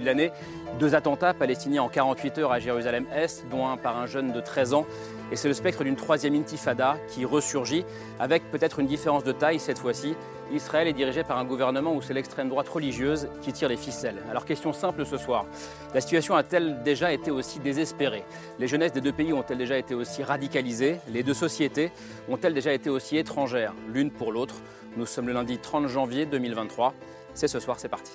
De l'année, deux attentats palestiniens en 48 heures à Jérusalem-Est, dont un par un jeune de 13 ans. Et c'est le spectre d'une troisième intifada qui ressurgit, avec peut-être une différence de taille cette fois-ci. Israël est dirigé par un gouvernement où c'est l'extrême droite religieuse qui tire les ficelles. Alors question simple ce soir, la situation a-t-elle déjà été aussi désespérée? Les jeunesses des deux pays ont-elles déjà été aussi radicalisées? Les deux sociétés ont-elles déjà été aussi étrangères l'une pour l'autre? Nous sommes le lundi 30 janvier 2023. C'est ce soir, c'est parti.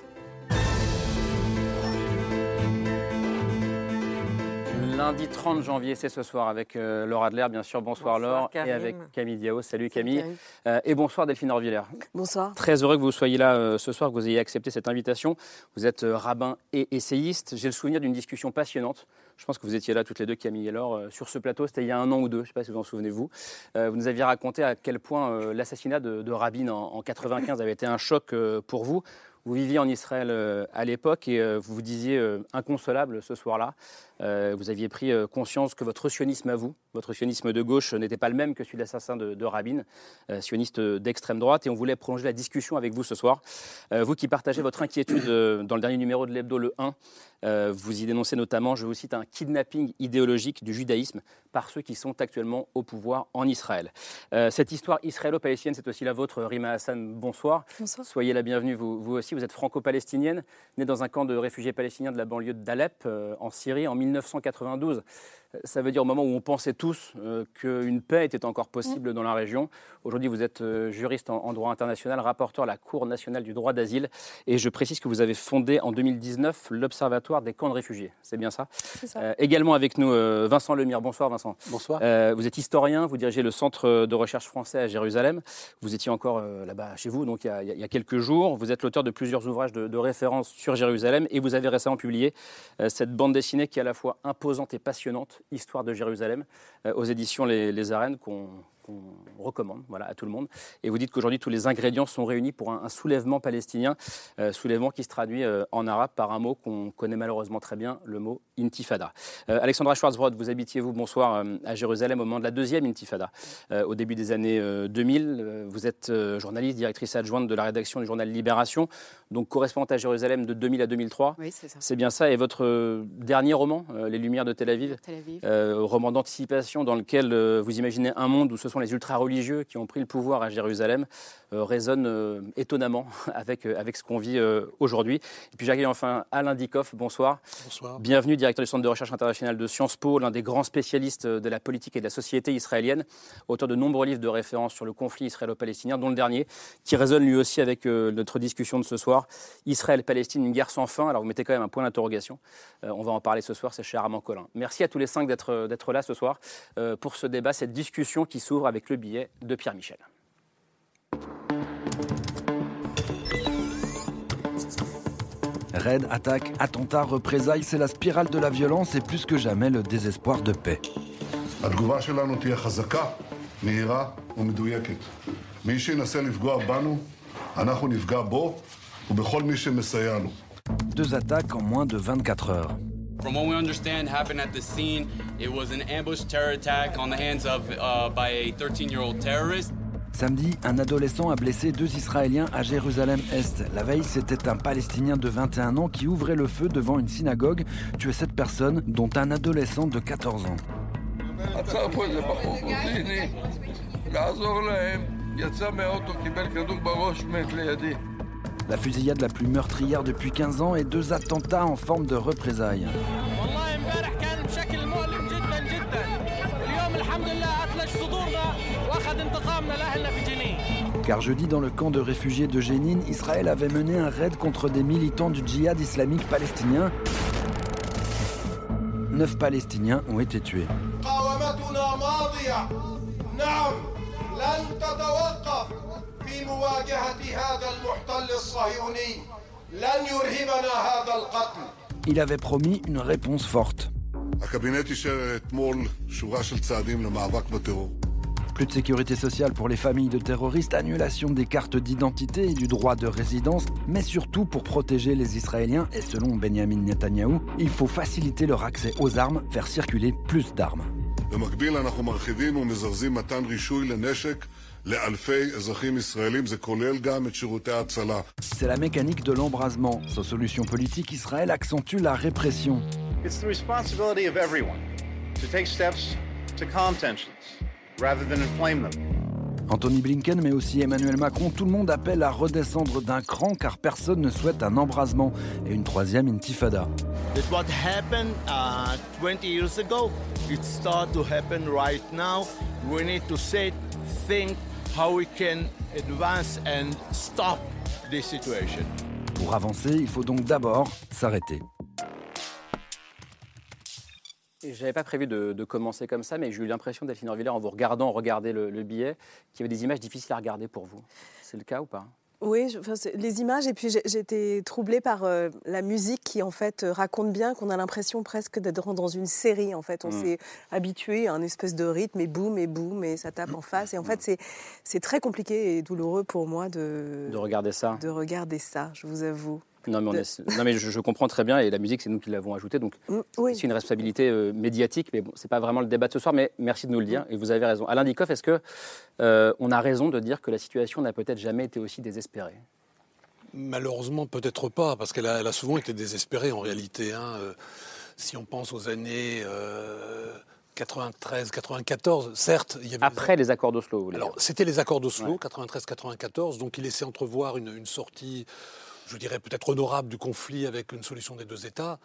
Lundi 30 janvier, c'est ce soir avec euh, Laure Adler, bien sûr. Bonsoir, Laure. Et avec Camille Diao. Salut Camille. Euh, et bonsoir Delphine Orviller. Bonsoir. Très heureux que vous soyez là euh, ce soir, que vous ayez accepté cette invitation. Vous êtes rabbin et essayiste. J'ai le souvenir d'une discussion passionnante. Je pense que vous étiez là toutes les deux, Camille et Laure, sur ce plateau. C'était il y a un an ou deux, je ne sais pas si vous en souvenez-vous. vous nous aviez raconté à quel point l'assassinat de, Rabin en, en 95 avait été un choc pour vous. Vous viviez en Israël à l'époque et vous vous disiez inconsolable ce soir-là. Euh, vous aviez pris euh, conscience que votre sionisme à vous, votre sionisme de gauche, n'était pas le même que celui de l'assassin de, Rabin, euh, sioniste d'extrême droite, et on voulait prolonger la discussion avec vous ce soir. vous qui partagez votre inquiétude dans le dernier numéro de l'Hebdo, le 1, vous y dénoncez notamment, je vous cite, un kidnapping idéologique du judaïsme par ceux qui sont actuellement au pouvoir en Israël. cette histoire israélo-palestinienne, c'est aussi la vôtre, Rima Hassan. Bonsoir. Bonsoir. Soyez la bienvenue, vous, vous aussi. Vous êtes franco-palestinienne, née dans un camp de réfugiés palestiniens de la banlieue d'Alep, en Syrie, en 1992. Ça veut dire au moment où on pensait tous euh, qu'une paix était encore possible dans la région. Aujourd'hui, vous êtes euh, juriste en, droit international, rapporteur à la Cour nationale du droit d'asile. Et je précise que vous avez fondé en 2019 l'Observatoire des camps de réfugiés. C'est bien ça, ça. Euh, Également avec nous, Vincent Lemire. Bonsoir, Vincent. Bonsoir. vous êtes historien, vous dirigez le Centre de recherche français à Jérusalem. Vous étiez encore là-bas chez vous, donc il y, a, quelques jours. Vous êtes l'auteur de plusieurs ouvrages de, de référence sur Jérusalem et vous avez récemment publié cette bande dessinée qui est à la fois imposante et passionnante, Histoire de Jérusalem, euh, aux éditions Les, les Arènes, qu'on qu'on recommande voilà, à tout le monde. Et vous dites qu'aujourd'hui, tous les ingrédients sont réunis pour un, soulèvement palestinien, euh, soulèvement qui se traduit euh, en arabe par un mot qu'on connaît malheureusement très bien, le mot intifada. Euh, Alexandra Schwarzbrod, vous habitiez, vous, bonsoir, à Jérusalem au moment de la deuxième intifada, au début des années 2000. vous êtes journaliste, directrice adjointe de la rédaction du journal Libération, donc correspondante à Jérusalem de 2000 à 2003. Oui, c'est ça. C'est bien ça. Et votre dernier roman, Les Lumières de Tel Aviv, Tel Aviv. roman d'anticipation dans lequel vous imaginez un monde où ce sont les ultra-religieux qui ont pris le pouvoir à Jérusalem euh, résonne euh, étonnamment avec, euh, avec ce qu'on vit aujourd'hui. Et puis j'accueille enfin Alain Dikoff, bonsoir. Bonsoir. Bienvenue, directeur du Centre de recherche internationale de Sciences Po, l'un des grands spécialistes de la politique et de la société israélienne, auteur de nombreux livres de référence sur le conflit israélo-palestinien, dont le dernier, qui résonne lui aussi avec notre discussion de ce soir. Israël-Palestine, une guerre sans fin. Alors vous mettez quand même un point d'interrogation. on va en parler ce soir, c'est cher Armand Collin. Merci à tous les cinq d'être là ce soir pour ce débat, cette discussion qui s'ouvre avec le billet de Pierre Michel. Raid, attaque, attentat, représailles, c'est la spirale de la violence et plus que jamais le désespoir de paix. Deux attaques en moins de 24 heures. From what we understand, happened at the scene. It was an ambush terror attack on the hands of uh, by a 13-year-old terrorist. Samedi, un adolescent a blessé deux Israéliens à Jérusalem-Est. La veille, c'était un Palestinien de 21 ans qui ouvrait le feu devant une synagogue, tuait sept personnes, dont un adolescent de 14 ans. La fusillade la plus meurtrière depuis 15 ans et deux attentats en forme de représailles. Car jeudi, dans le camp de réfugiés de Jénine, Israël avait mené un raid contre des militants du djihad islamique palestinien. Neuf Palestiniens ont été tués. Il avait promis une réponse forte. Plus de sécurité sociale pour les familles de terroristes, annulation des cartes d'identité et du droit de résidence, mais surtout pour protéger les Israéliens, et selon Benjamin Netanyahou, il faut faciliter leur accès aux armes, faire circuler plus d'armes. C'est la mécanique de l'embrasement. It's the responsibility of everyone to take steps to calm tensions rather than inflame them. Anthony Blinken, mais aussi Emmanuel Macron, tout le monde appelle à redescendre d'un cran car personne ne souhaite un embrasement et une troisième intifada. It's what happened uh, 20 years ago. It started to happen right now. We need to think, how we can advance and stop this situation. Pour avancer, il faut donc d'abord s'arrêter. J'avais pas prévu de, de commencer comme ça, mais j'ai eu l'impression, Delphine Orvillère, en vous regardant, regarder le, le billet, qu'il y avait des images difficiles à regarder pour vous. C'est le cas ou pas? Oui, je- enfin, les images, et puis été troublée par euh, la musique qui, en fait, euh, raconte bien qu'on a l'impression presque d'être dans une série, en fait. On Mm. s'est habitué à un espèce de rythme, et boum, et boum, et ça tape en face. Et en fait, c'est- c'est très compliqué et douloureux pour moi de, De regarder ça de regarder ça, je vous avoue. Non, mais, on de- est- non, mais je, je comprends très bien, et la musique, c'est nous qui l'avons ajoutée, donc Mm, Oui. c'est une responsabilité euh, médiatique, mais bon, c'est pas vraiment le débat de ce soir, mais merci de nous le dire, et vous avez raison. Alain Dikoff, est-ce que euh, on a raison de dire que la situation n'a peut-être jamais été aussi désespérée? Malheureusement, peut-être pas, parce qu'elle a, elle a souvent été désespérée en réalité. hein. Euh, Si on pense aux années euh, 93, 94, certes, il y avait Après les accords d'Oslo, vous voulez Alors, dire? c'était les accords d'Oslo, Ouais. 93-94, donc il laissait entrevoir une, une sortie, je dirais peut-être honorable du conflit avec une solution des deux États.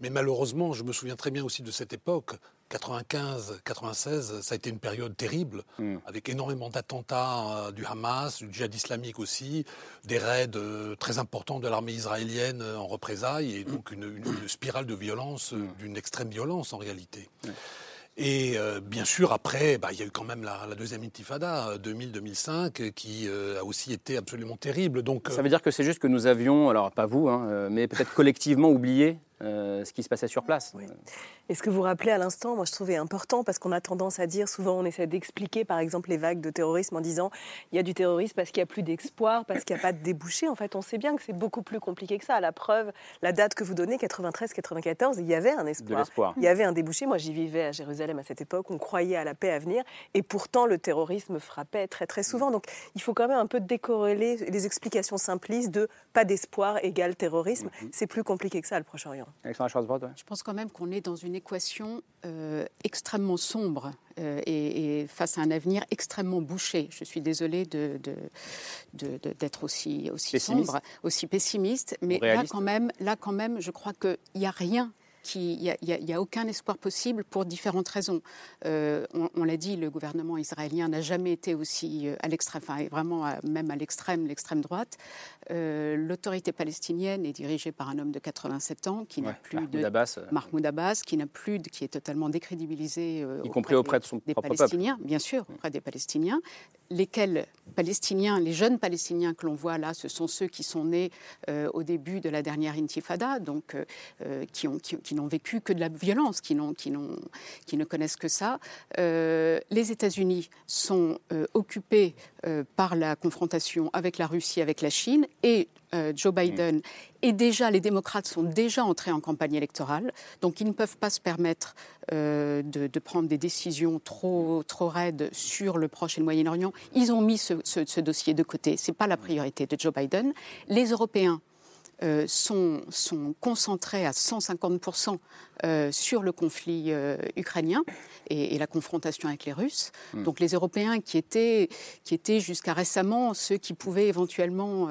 Mais malheureusement, je me souviens très bien aussi de cette époque, 95-96, ça a été une période terrible, Mm. avec énormément d'attentats euh, du Hamas, du djihad islamique aussi, des raids euh, très importants de l'armée israélienne euh, en représailles, et donc une, une- une spirale de violence, euh, d'une extrême violence en réalité. Et euh, bien sûr, après, bah, il y a eu quand même la, la deuxième intifada, euh, 2000-2005, euh, qui euh, a aussi été absolument terrible. Donc, Ça veut dire que c'est juste que nous avions, alors pas vous, hein, mais peut-être collectivement oublié euh, ce qui se passait sur place. Oui. Et ce que vous rappelez à l'instant, moi je trouvais important parce qu'on a tendance à dire, souvent on essaie d'expliquer par exemple les vagues de terrorisme en disant il y a du terrorisme parce qu'il n'y a plus d'espoir, parce qu'il n'y a pas de débouché. En fait, on sait bien que c'est beaucoup plus compliqué que ça. La preuve, la date que vous donnez, 93-94, il y avait un espoir. Il y avait un débouché. Moi, j'y vivais à Jérusalem à cette époque. On croyait à la paix à venir. Et pourtant, le terrorisme frappait très, très souvent. Donc, il faut quand même un peu décorréler les explications simplistes de pas d'espoir égale terrorisme. C'est plus compliqué que ça, le Proche-Orient. Alexandra Schwarzbrod, ouais. Je pense quand même qu'on est dans une équation euh, extrêmement sombre euh, et, et face à un avenir extrêmement bouché. Je suis désolée de- d'être aussi, aussi Pessimiste. sombre, aussi pessimiste, mais là quand, même, là quand même, je crois qu'il n'y a rien. Qui- Il n'y a, aucun espoir possible pour différentes raisons. Euh, on on l'a dit, le gouvernement israélien n'a jamais été aussi euh, à l'extrême, enfin vraiment à- même à l'extrême, l'extrême droite. Euh, L'autorité palestinienne est dirigée par un homme de 87 ans qui n'a plus Mahmoud de Abbas, euh, Mahmoud Abbas, qui n'a plus, de- qui est totalement décrédibilisé, euh, Y compris auprès de son des propre peuple. Palestiniens, bien sûr, auprès des Palestiniens, lesquels Palestiniens, les jeunes Palestiniens que l'on voit là, ce sont ceux qui sont nés euh, au début de la dernière Intifada, donc euh, euh, qui ont- qui- qui n'ont vécu que de la violence, qui, ne connaissent que ça. Les États-Unis sont occupés par la confrontation avec la Russie, avec la Chine, et euh, Joe Biden et déjà les démocrates sont déjà entrés en campagne électorale, donc ils ne peuvent pas se permettre euh, de, de prendre des décisions trop, trop raides sur le Proche et le Moyen-Orient. Ils ont mis ce, ce- ce dossier de côté. C'est pas la priorité de Joe Biden. Les Européens euh, sont, sont concentrés à 150% euh, sur le conflit euh, ukrainien et, et la confrontation avec les Russes. Donc les Européens qui étaient, qui étaient jusqu'à récemment ceux qui pouvaient éventuellement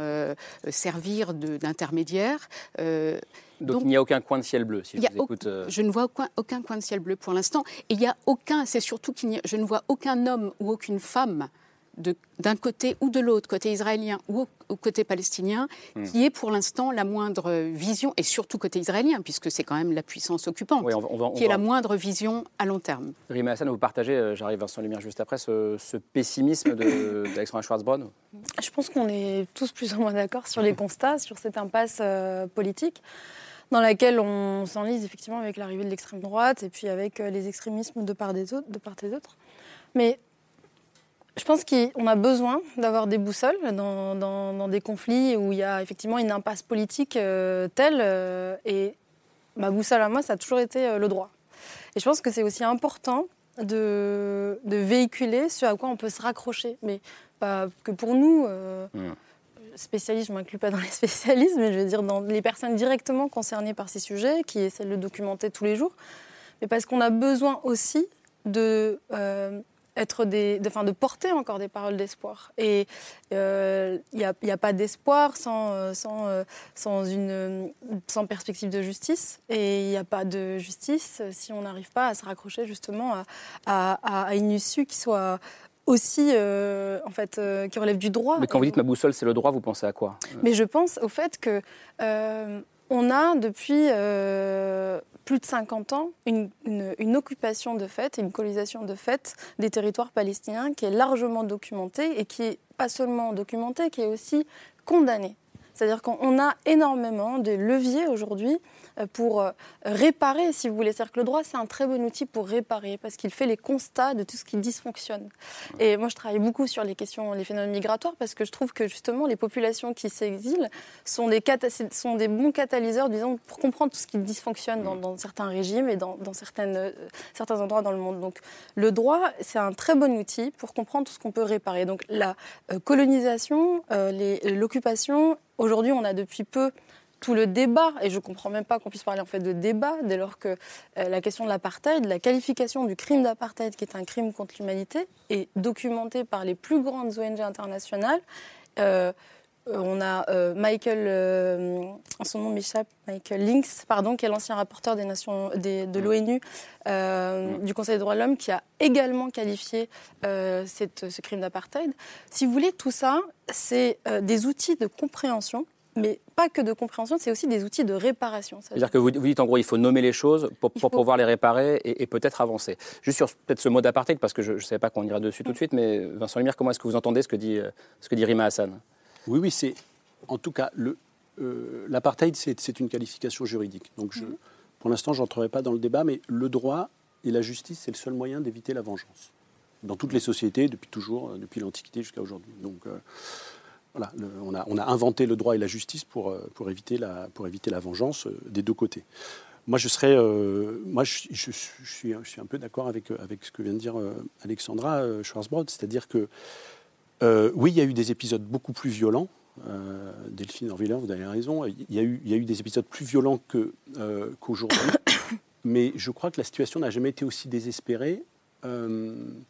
servir d'intermédiaires. Donc, Donc, il n'y a aucun coin de ciel bleu, si je vous écoute. euh, Je ne vois aucun, aucun coin de ciel bleu pour l'instant. Et il y a aucun, c'est surtout qu'il n'y a- je ne vois aucun homme ou aucune femme d'un côté ou de l'autre, côté israélien ou au, au côté palestinien, Hmm. qui ait pour l'instant la moindre vision, et surtout côté israélien, puisque c'est quand même la puissance occupante, Oui, on va- on va- on qui va- la moindre vision à long terme. Rima Hassan, vous partagez, euh, j'arrive Vincent Lumière juste après, ce, ce pessimisme d'Alexandra Schwarzbrod Je pense qu'on est tous plus ou moins d'accord sur les constats, sur cette impasse euh, politique dans laquelle on s'enlise effectivement avec l'arrivée de l'extrême droite et puis avec euh, les extrémismes de part, des autres, de part et d'autre. Mais je pense qu'on a besoin d'avoir des boussoles dans, dans- dans des conflits où il y a effectivement une impasse politique euh, telle. euh, et ma boussole à moi, ça a toujours été euh, le droit. Et je pense que c'est aussi important de, de véhiculer ce à quoi on peut se raccrocher. Mais pas que pour nous, euh, Mm. spécialistes, je ne m'inclus pas dans les spécialistes, mais je veux dire dans les personnes directement concernées par ces sujets, qui essaient de le documenter tous les jours. Mais parce qu'on a besoin aussi de, être des, de, enfin, de porter encore des paroles d'espoir. Et euh, il n'y a, pas d'espoir sans, euh, sans, euh, sans, une, euh, sans perspective de justice. Et il n'y a pas de justice si on n'arrive pas à se raccrocher justement à, à- à une issue qui soit aussi, euh, en fait, euh, qui relève du droit. Mais quand vous dites ma boussole, c'est le droit, vous pensez à quoi? Mais je pense au fait que euh, on a depuis euh, plus de 50 ans une, occupation de fait, une colonisation de fait des territoires palestiniens qui est largement documentée et qui est pas seulement documentée, qui est aussi condamnée. C'est-à-dire qu'on a énormément de leviers aujourd'hui euh, pour euh, réparer, si vous voulez. C'est-à-dire que le droit, c'est un très bon outil pour réparer parce qu'il fait les constats de tout ce qui dysfonctionne. Et moi, je travaille beaucoup sur les questions, les phénomènes migratoires parce que je trouve que justement, les populations qui s'exilent sont des, cata- sont des bons catalyseurs, disons, pour comprendre tout ce qui dysfonctionne dans, dans certains régimes et dans, dans certaines, euh, certains endroits dans le monde. Donc, le droit, c'est un très bon outil pour comprendre tout ce qu'on peut réparer. Donc, la euh, colonisation, euh, l'occupation, aujourd'hui, on a depuis peu tout le débat, et je ne comprends même pas qu'on puisse parler en fait de débat, dès lors que euh, la question de l'apartheid, la qualification du crime d'apartheid, qui est un crime contre l'humanité, est documentée par les plus grandes ONG internationales. Euh, on a euh, Michael, euh, son nom m'échappe, Michael Lynx, pardon, qui est l'ancien rapporteur des Nations, des- de l'ONU, euh, du Conseil des droits de l'homme, qui a également qualifié euh, cette- ce crime d'apartheid. Si vous voulez, tout ça, c'est euh, des outils de compréhension, mais pas que de compréhension, c'est aussi des outils de réparation. C'est-à-dire que vous, dites en gros, il faut nommer les choses pour, pour pouvoir les réparer et, et peut-être avancer. Juste sur peut-être ce mot d'apartheid, parce que je ne savais pas qu'on ira dessus tout de suite, mais Vincent Lumière, comment est-ce que vous entendez ce que dit, euh, ce que dit Rima Hassan? Oui, oui, c'est. En tout cas, le, euh, l'apartheid, c'est, une qualification juridique. Donc, je, pour l'instant, je n'entrerai pas dans le débat, mais le droit et la justice, c'est le seul moyen d'éviter la vengeance. Dans toutes les sociétés, depuis toujours, euh, depuis l'Antiquité jusqu'à aujourd'hui. Donc, euh, voilà, le- on, a, on a inventé le droit et la justice pour, pour, éviter, la, pour éviter la vengeance euh, des deux côtés. Moi, je serais, euh, moi, je, je- je suis, je suis un peu d'accord avec, avec ce que vient de dire Alexandra Schwarzbrod, c'est-à-dire que euh, oui, il y a eu des épisodes beaucoup plus violents. Euh, Delphine Orviller, vous avez raison. Il y, a eu, des épisodes plus violents euh, qu'aujourd'hui. Mais je crois que la situation n'a jamais été aussi désespérée, ben,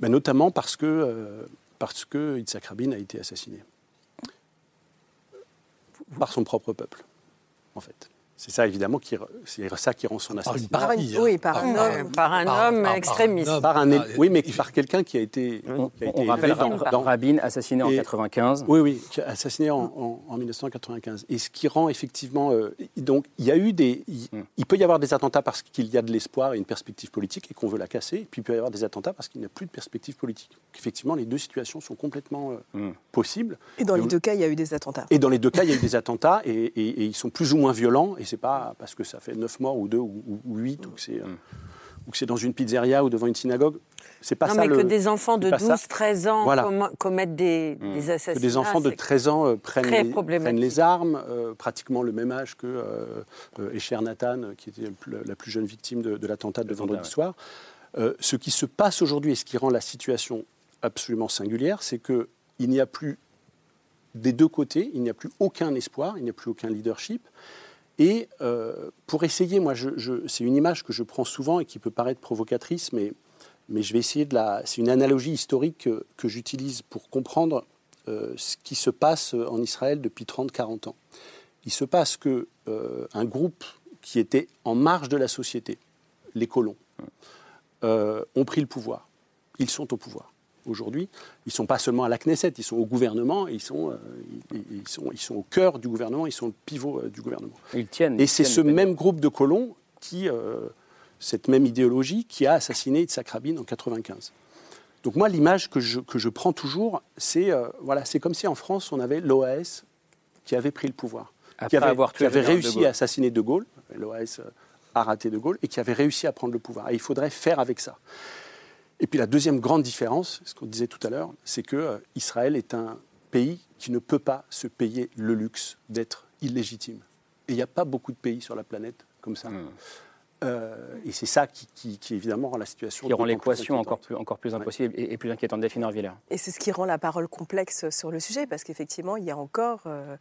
notamment parce que, parce que Rabin a été assassiné. Par son propre peuple, en fait. C'est ça, évidemment, qui, c'est ça qui rend son assassinat. Par une- oui, par un homme, par un homme extrémiste. Par un, oui, mais par quelqu'un qui a été. qui a été On rappelle dans- dans- Rabin assassiné en Et- 95. Oui, oui, assassiné en, en- en 1995. Et ce qui rend effectivement. euh, donc, il y a eu des. Il, il peut y avoir des attentats parce qu'il y a de l'espoir et une perspective politique et qu'on veut la casser. Et puis, il peut y avoir des attentats parce qu'il n'y a plus de perspective politique. Donc, effectivement, les deux situations sont complètement euh, possibles. Et dans les on- deux cas, il y a eu des attentats. et dans les deux cas, il y a eu des attentats et, et- et ils sont plus ou moins violents. Et c'est pas parce que ça fait 9 morts ou 2 ou, ou, ou 8 ou que c'est. euh, ou que c'est dans une pizzeria ou devant une synagogue, c'est pas non, ça mais le- que des enfants de c'est pas ça. 12-13 ans Voilà. commettent des, des Que assassinats. des enfants de c'est 13 ans euh, prennent, les, problématique. prennent les armes, euh, pratiquement le même âge que euh, euh, Escher Nathan, qui était la plus jeune victime de, de l'attentat de vendredi ouais. soir. Euh, ce qui se passe aujourd'hui et ce qui rend la situation absolument singulière, c'est qu'il n'y a plus des deux côtés, il n'y a plus aucun espoir, il n'y a plus aucun leadership. Et euh, pour essayer, moi, je, je- c'est une image que je prends souvent et qui peut paraître provocatrice, mais, mais je vais essayer de la. C'est une analogie historique que, que j'utilise pour comprendre euh, ce qui se passe en Israël depuis 30-40 ans. Il se passe que euh, un groupe qui était en marge de la société, les colons, euh, ont pris le pouvoir. Ils sont au pouvoir aujourd'hui. Ils ne sont pas seulement à la Knesset, ils sont au gouvernement, ils sont, euh, ils, ils sont, ils sont au cœur du gouvernement, ils sont le pivot euh, du gouvernement. Ils tiennent. Et c'est ce même groupe de colons qui, euh, cette même idéologie, qui a assassiné Yitzhak Rabin en 95. Donc moi, l'image que je, que je prends toujours, c'est voilà, c'est comme si en France, on avait l'OAS qui avait pris le pouvoir, Après qui avait, avoir qui avait réussi à assassiner De Gaulle, l'OAS a raté De Gaulle, et qui avait réussi à prendre le pouvoir. Et il faudrait faire avec ça. Et puis la deuxième grande différence, ce qu'on disait tout à l'heure, c'est que euh, Israël est un pays qui ne peut pas se payer le luxe d'être illégitime. Et il n'y a pas beaucoup de pays sur la planète comme ça. Euh, et c'est ça qui, qui- qui, évidemment rend la situation. Qui rend l'équation encore plus, encore plus impossible et, et plus inquiétante. Delphine Orviller. Et c'est ce qui rend la parole complexe sur le sujet, parce qu'effectivement, il y a encore, euh,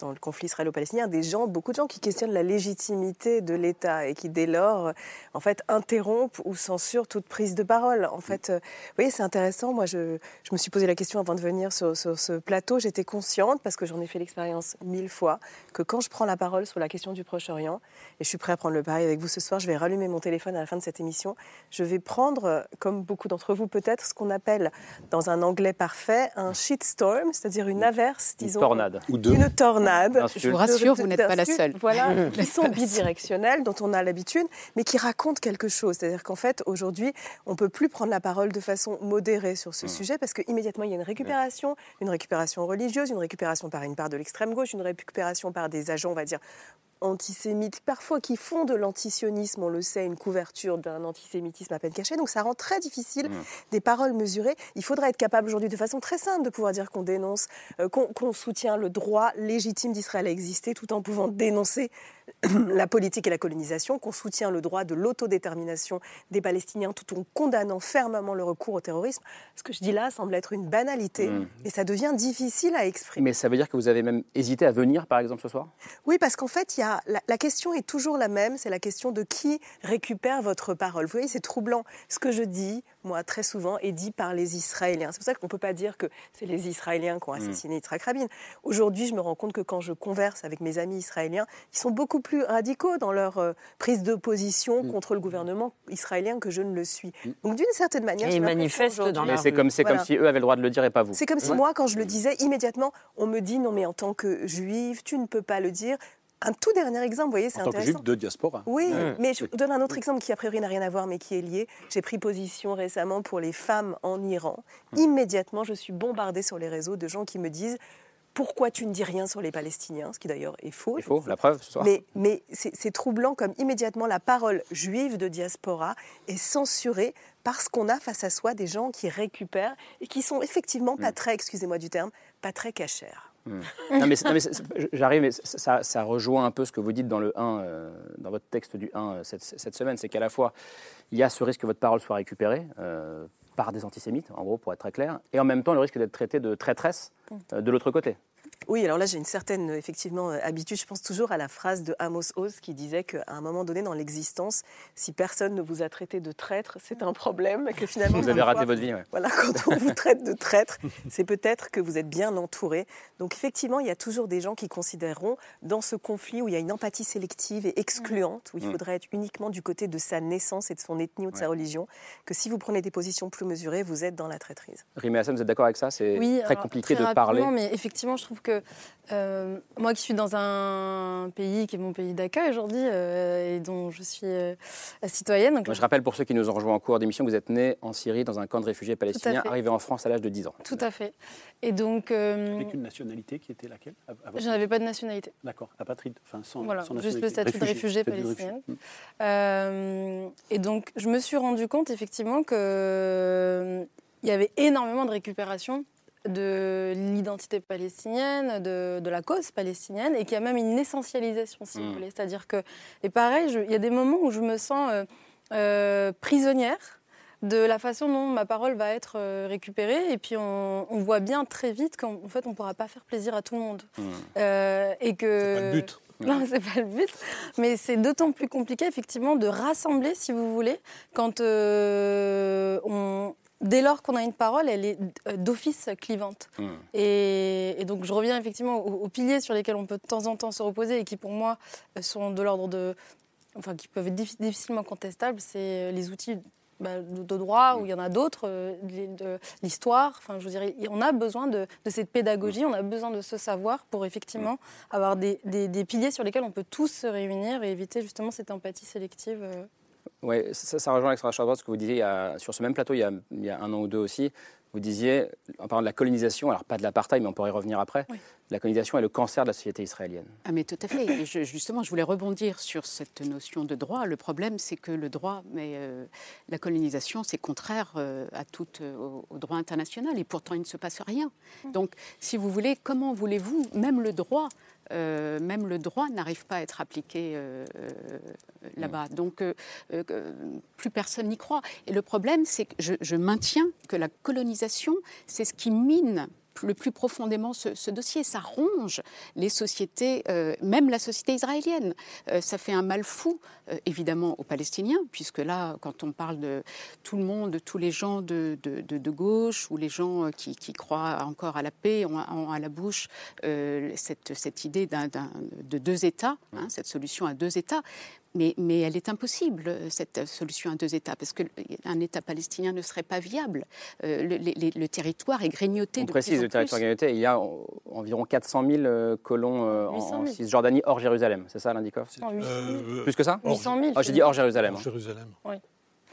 dans le conflit israélo-palestinien, des gens, beaucoup de gens qui questionnent la légitimité de l'État et qui, dès lors, euh, en fait, interrompent ou censurent toute prise de parole. En fait, euh, vous voyez, c'est intéressant. Moi, je, je me suis posé la question avant de venir sur, sur ce plateau. J'étais consciente, parce que j'en ai fait l'expérience mille fois, que quand je prends la parole sur la question du Proche-Orient, et je suis prêt à prendre le pari avec vous ce soir, je vais rallumer mon téléphone à la fin de cette émission, je vais prendre, euh, comme beaucoup d'entre vous peut-être, ce qu'on appelle, dans un anglais parfait, un shitstorm, c'est-à-dire une averse, Une disons. tornade. Ou deux. Une tornade. Insulte. Je vous rassure, vous n'êtes pas la seule. Voilà, qui sont bidirectionnelles, dont on a l'habitude, mais qui racontent quelque chose. C'est-à-dire qu'en fait, aujourd'hui, on ne peut plus prendre la parole de façon modérée sur ce sujet parce qu'immédiatement, il y a une récupération, une récupération religieuse, une récupération par une part de l'extrême gauche, une récupération par des agents, on va dire, antisémites, parfois qui font de l'antisionisme, on le sait, une couverture d'un antisémitisme à peine caché. Donc ça rend très difficile des paroles mesurées. Il faudrait être capable aujourd'hui de façon très simple de pouvoir dire qu'on dénonce, euh, qu'on qu'on soutient le droit légitime d'Israël à exister tout en pouvant dénoncer la politique et la colonisation, qu'on soutient le droit de l'autodétermination des Palestiniens tout en condamnant fermement le recours au terrorisme. Ce que je dis là semble être une banalité Mm. et ça devient difficile à exprimer. Mais ça veut dire que vous avez même hésité à venir, par exemple, ce soir? Oui, parce qu'en fait, y a, la, la question est toujours la même, c'est la question de qui récupère votre parole. Vous voyez, c'est troublant. Ce que je dis, moi, très souvent, est dit par les Israéliens. C'est pour ça qu'on ne peut pas dire que c'est les Israéliens qui ont assassiné Yitzhak Rabin. Aujourd'hui, je me rends compte que quand je converse avec mes amis israéliens, ils sont beaucoup plus radicaux dans leur euh, prise de position contre le gouvernement israélien que je ne le suis. Donc, d'une certaine manière, Et ils manifestent dans c'est comme, c'est Voilà. comme si eux avaient le droit de le dire et pas vous. c'est comme si Ouais. moi, quand je le disais, immédiatement, on me dit non, mais en tant que juive, tu ne peux pas le dire. Un tout dernier exemple, vous voyez, c'est En tant que intéressant. juif de diaspora. Oui, Ouais. mais je vous donne un autre exemple qui a priori n'a rien à voir, mais qui est lié. J'ai pris position récemment pour les femmes en Iran. Immédiatement, je suis bombardée sur les réseaux de gens qui me disent pourquoi tu ne dis rien sur les Palestiniens, ce qui d'ailleurs est faux. Il faut, la preuve, ce soir. Mais, mais c'est c'est troublant comme immédiatement la parole juive de diaspora est censurée parce qu'on a face à soi des gens qui récupèrent et qui sont effectivement pas très, excusez-moi du terme, pas très cachères. Non, mais, j'arrive, mais ça, rejoint un peu ce que vous dites dans le 1, euh, dans votre texte du 1 euh, cette, cette semaine, c'est qu'à la fois, il y a ce risque que votre parole soit récupérée euh, par des antisémites, en gros, pour être très clair, et en même temps le risque d'être traité de traîtresse euh, de l'autre côté. Oui, alors là, j'ai une certaine effectivement euh, habitude. Je pense toujours à la phrase de Amos Oz qui disait qu'à un moment donné dans l'existence, si personne ne vous a traité de traître, c'est un problème. Et que finalement, Vous avez raté votre vie, ouais. Voilà, quand on vous traite de traître, c'est peut-être que vous êtes bien entouré. Donc effectivement, il y a toujours des gens qui considéreront dans ce conflit où il y a une empathie sélective et excluante, où il Mm. faudrait être uniquement du côté de sa naissance et de son ethnie ou de sa religion, que si vous prenez des positions plus mesurées, vous êtes dans la traîtrise. Rimé Hassan, vous êtes d'accord avec ça? C'est Oui, très alors, compliqué très de parler. Mais effectivement, je trouve que euh, moi qui suis dans un pays qui est mon pays d'accueil aujourd'hui euh, et dont je suis euh, citoyenne, donc Moi, je rappelle pour ceux qui nous ont rejoints en cours d'émission que vous êtes né en Syrie dans un camp de réfugiés palestiniens, arrivé en France à l'âge de 10 ans. tout à fait. Et donc, euh, Avec une nationalité qui était laquelle? Je n'avais pas de nationalité. D'accord, apatride, enfin sans, Voilà, sans juste le statut de réfugié de palestinien. réfugié. Euh, et donc, je me suis rendu compte effectivement que euh, il y avait énormément de récupération de l'identité palestinienne, de, de la cause palestinienne, et qu'il y a même une essentialisation, si vous Mm. voulez. C'est-à-dire que, et pareil, il y a des moments où je me sens euh, euh, prisonnière de la façon dont ma parole va être euh, récupérée, et puis on, on voit bien très vite qu'en en fait, on ne pourra pas faire plaisir à tout le monde. Euh, et que... C'est pas le but. Non, c'est pas le but. Mais c'est d'autant plus compliqué, effectivement, de rassembler, si vous voulez, quand euh, on. Dès lors qu'on a une parole, elle est euh, d'office clivante. Et, et donc je reviens effectivement aux, aux piliers sur lesquels on peut de temps en temps se reposer et qui pour moi euh, sont de l'ordre de, enfin qui peuvent être diffi- difficilement contestables, c'est les outils bah, de, droit où il y en a d'autres, euh, de l'histoire. Enfin, je veux dire, il- on a besoin de, de cette pédagogie, on a besoin de ce savoir pour effectivement avoir des, des- des piliers sur lesquels on peut tous se réunir et éviter justement cette empathie sélective. euh. Oui, ça, ça rejoint l'extra ce que vous disiez il y a- sur ce même plateau il y, a, il y a un an ou deux aussi. Vous disiez, en parlant de la colonisation, alors pas de l'apartheid, mais on pourrait y revenir après, la colonisation est le cancer de la société israélienne. Ah mais tout à fait. Et je- justement, je voulais rebondir sur cette notion de droit. Le problème, c'est que le droit, mais euh, la colonisation, c'est contraire euh, à tout euh, au, au droit international. Et pourtant, il ne se passe rien. Donc, si vous voulez, comment voulez-vous, même le droit euh, même le droit n'arrive pas à être appliqué euh, euh, là-bas. Donc, euh, euh, plus personne n'y croit. Et le problème, c'est que je, je maintiens que la colonisation, c'est ce qui mine le plus profondément ce, dossier. Ça ronge les sociétés, euh, même la société israélienne. Euh, ça fait un mal fou, euh, évidemment, aux Palestiniens, puisque là, quand on parle de tout le monde, de tous les gens de, de, gauche ou les gens qui, croient encore à la paix ont, à la bouche cette, idée de deux États, hein, cette solution à deux États. Mais, mais elle est impossible, cette solution à deux États, parce qu'un État palestinien ne serait pas viable. Euh, le, territoire est grignoté On de précise plus en le territoire plus. grignoté. Il y a en- environ 400 000 euh, colons euh, en, 800 en 000. Cisjordanie hors Jérusalem. C'est ça l'Indicov Non, 800 000. Euh, Plus que ça? 800 000. Ah, J'ai dit hors Jérusalem. hors Jérusalem.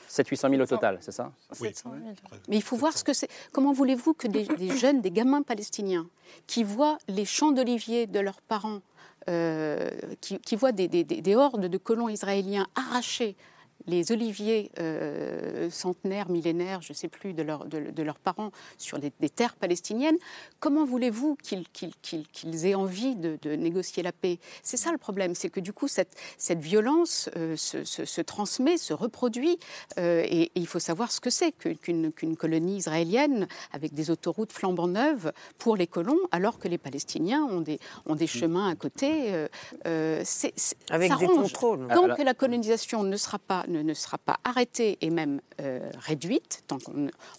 700-800 000 au total, c'est ça? Oui. 700 000. Mais il faut voir ce que c'est. Comment voulez-vous que des, des jeunes, des gamins palestiniens, qui voient les champs d'oliviers de leurs parents, euh, qui, qui voient des, des- des- des hordes de colons israéliens arracher les oliviers euh, centenaires, millénaires, je ne sais plus, de, leur- de- de leurs parents sur des, des terres palestiniennes, comment voulez-vous qu'ils aient envie de, de négocier la paix? C'est ça le problème, c'est que du coup, cette, cette violence euh, se, se- se transmet, se reproduit, euh, et, et il faut savoir ce que c'est qu'une colonie israélienne avec des autoroutes flambant neuves pour les colons, alors que les Palestiniens ont des, ont des chemins à côté. euh, euh, c'est- c'est- Avec ça des ronge. contrôles. Tant Ah, que la colonisation ne sera pas, ne, ne sera pas arrêtée et même euh, réduite, tant qu'on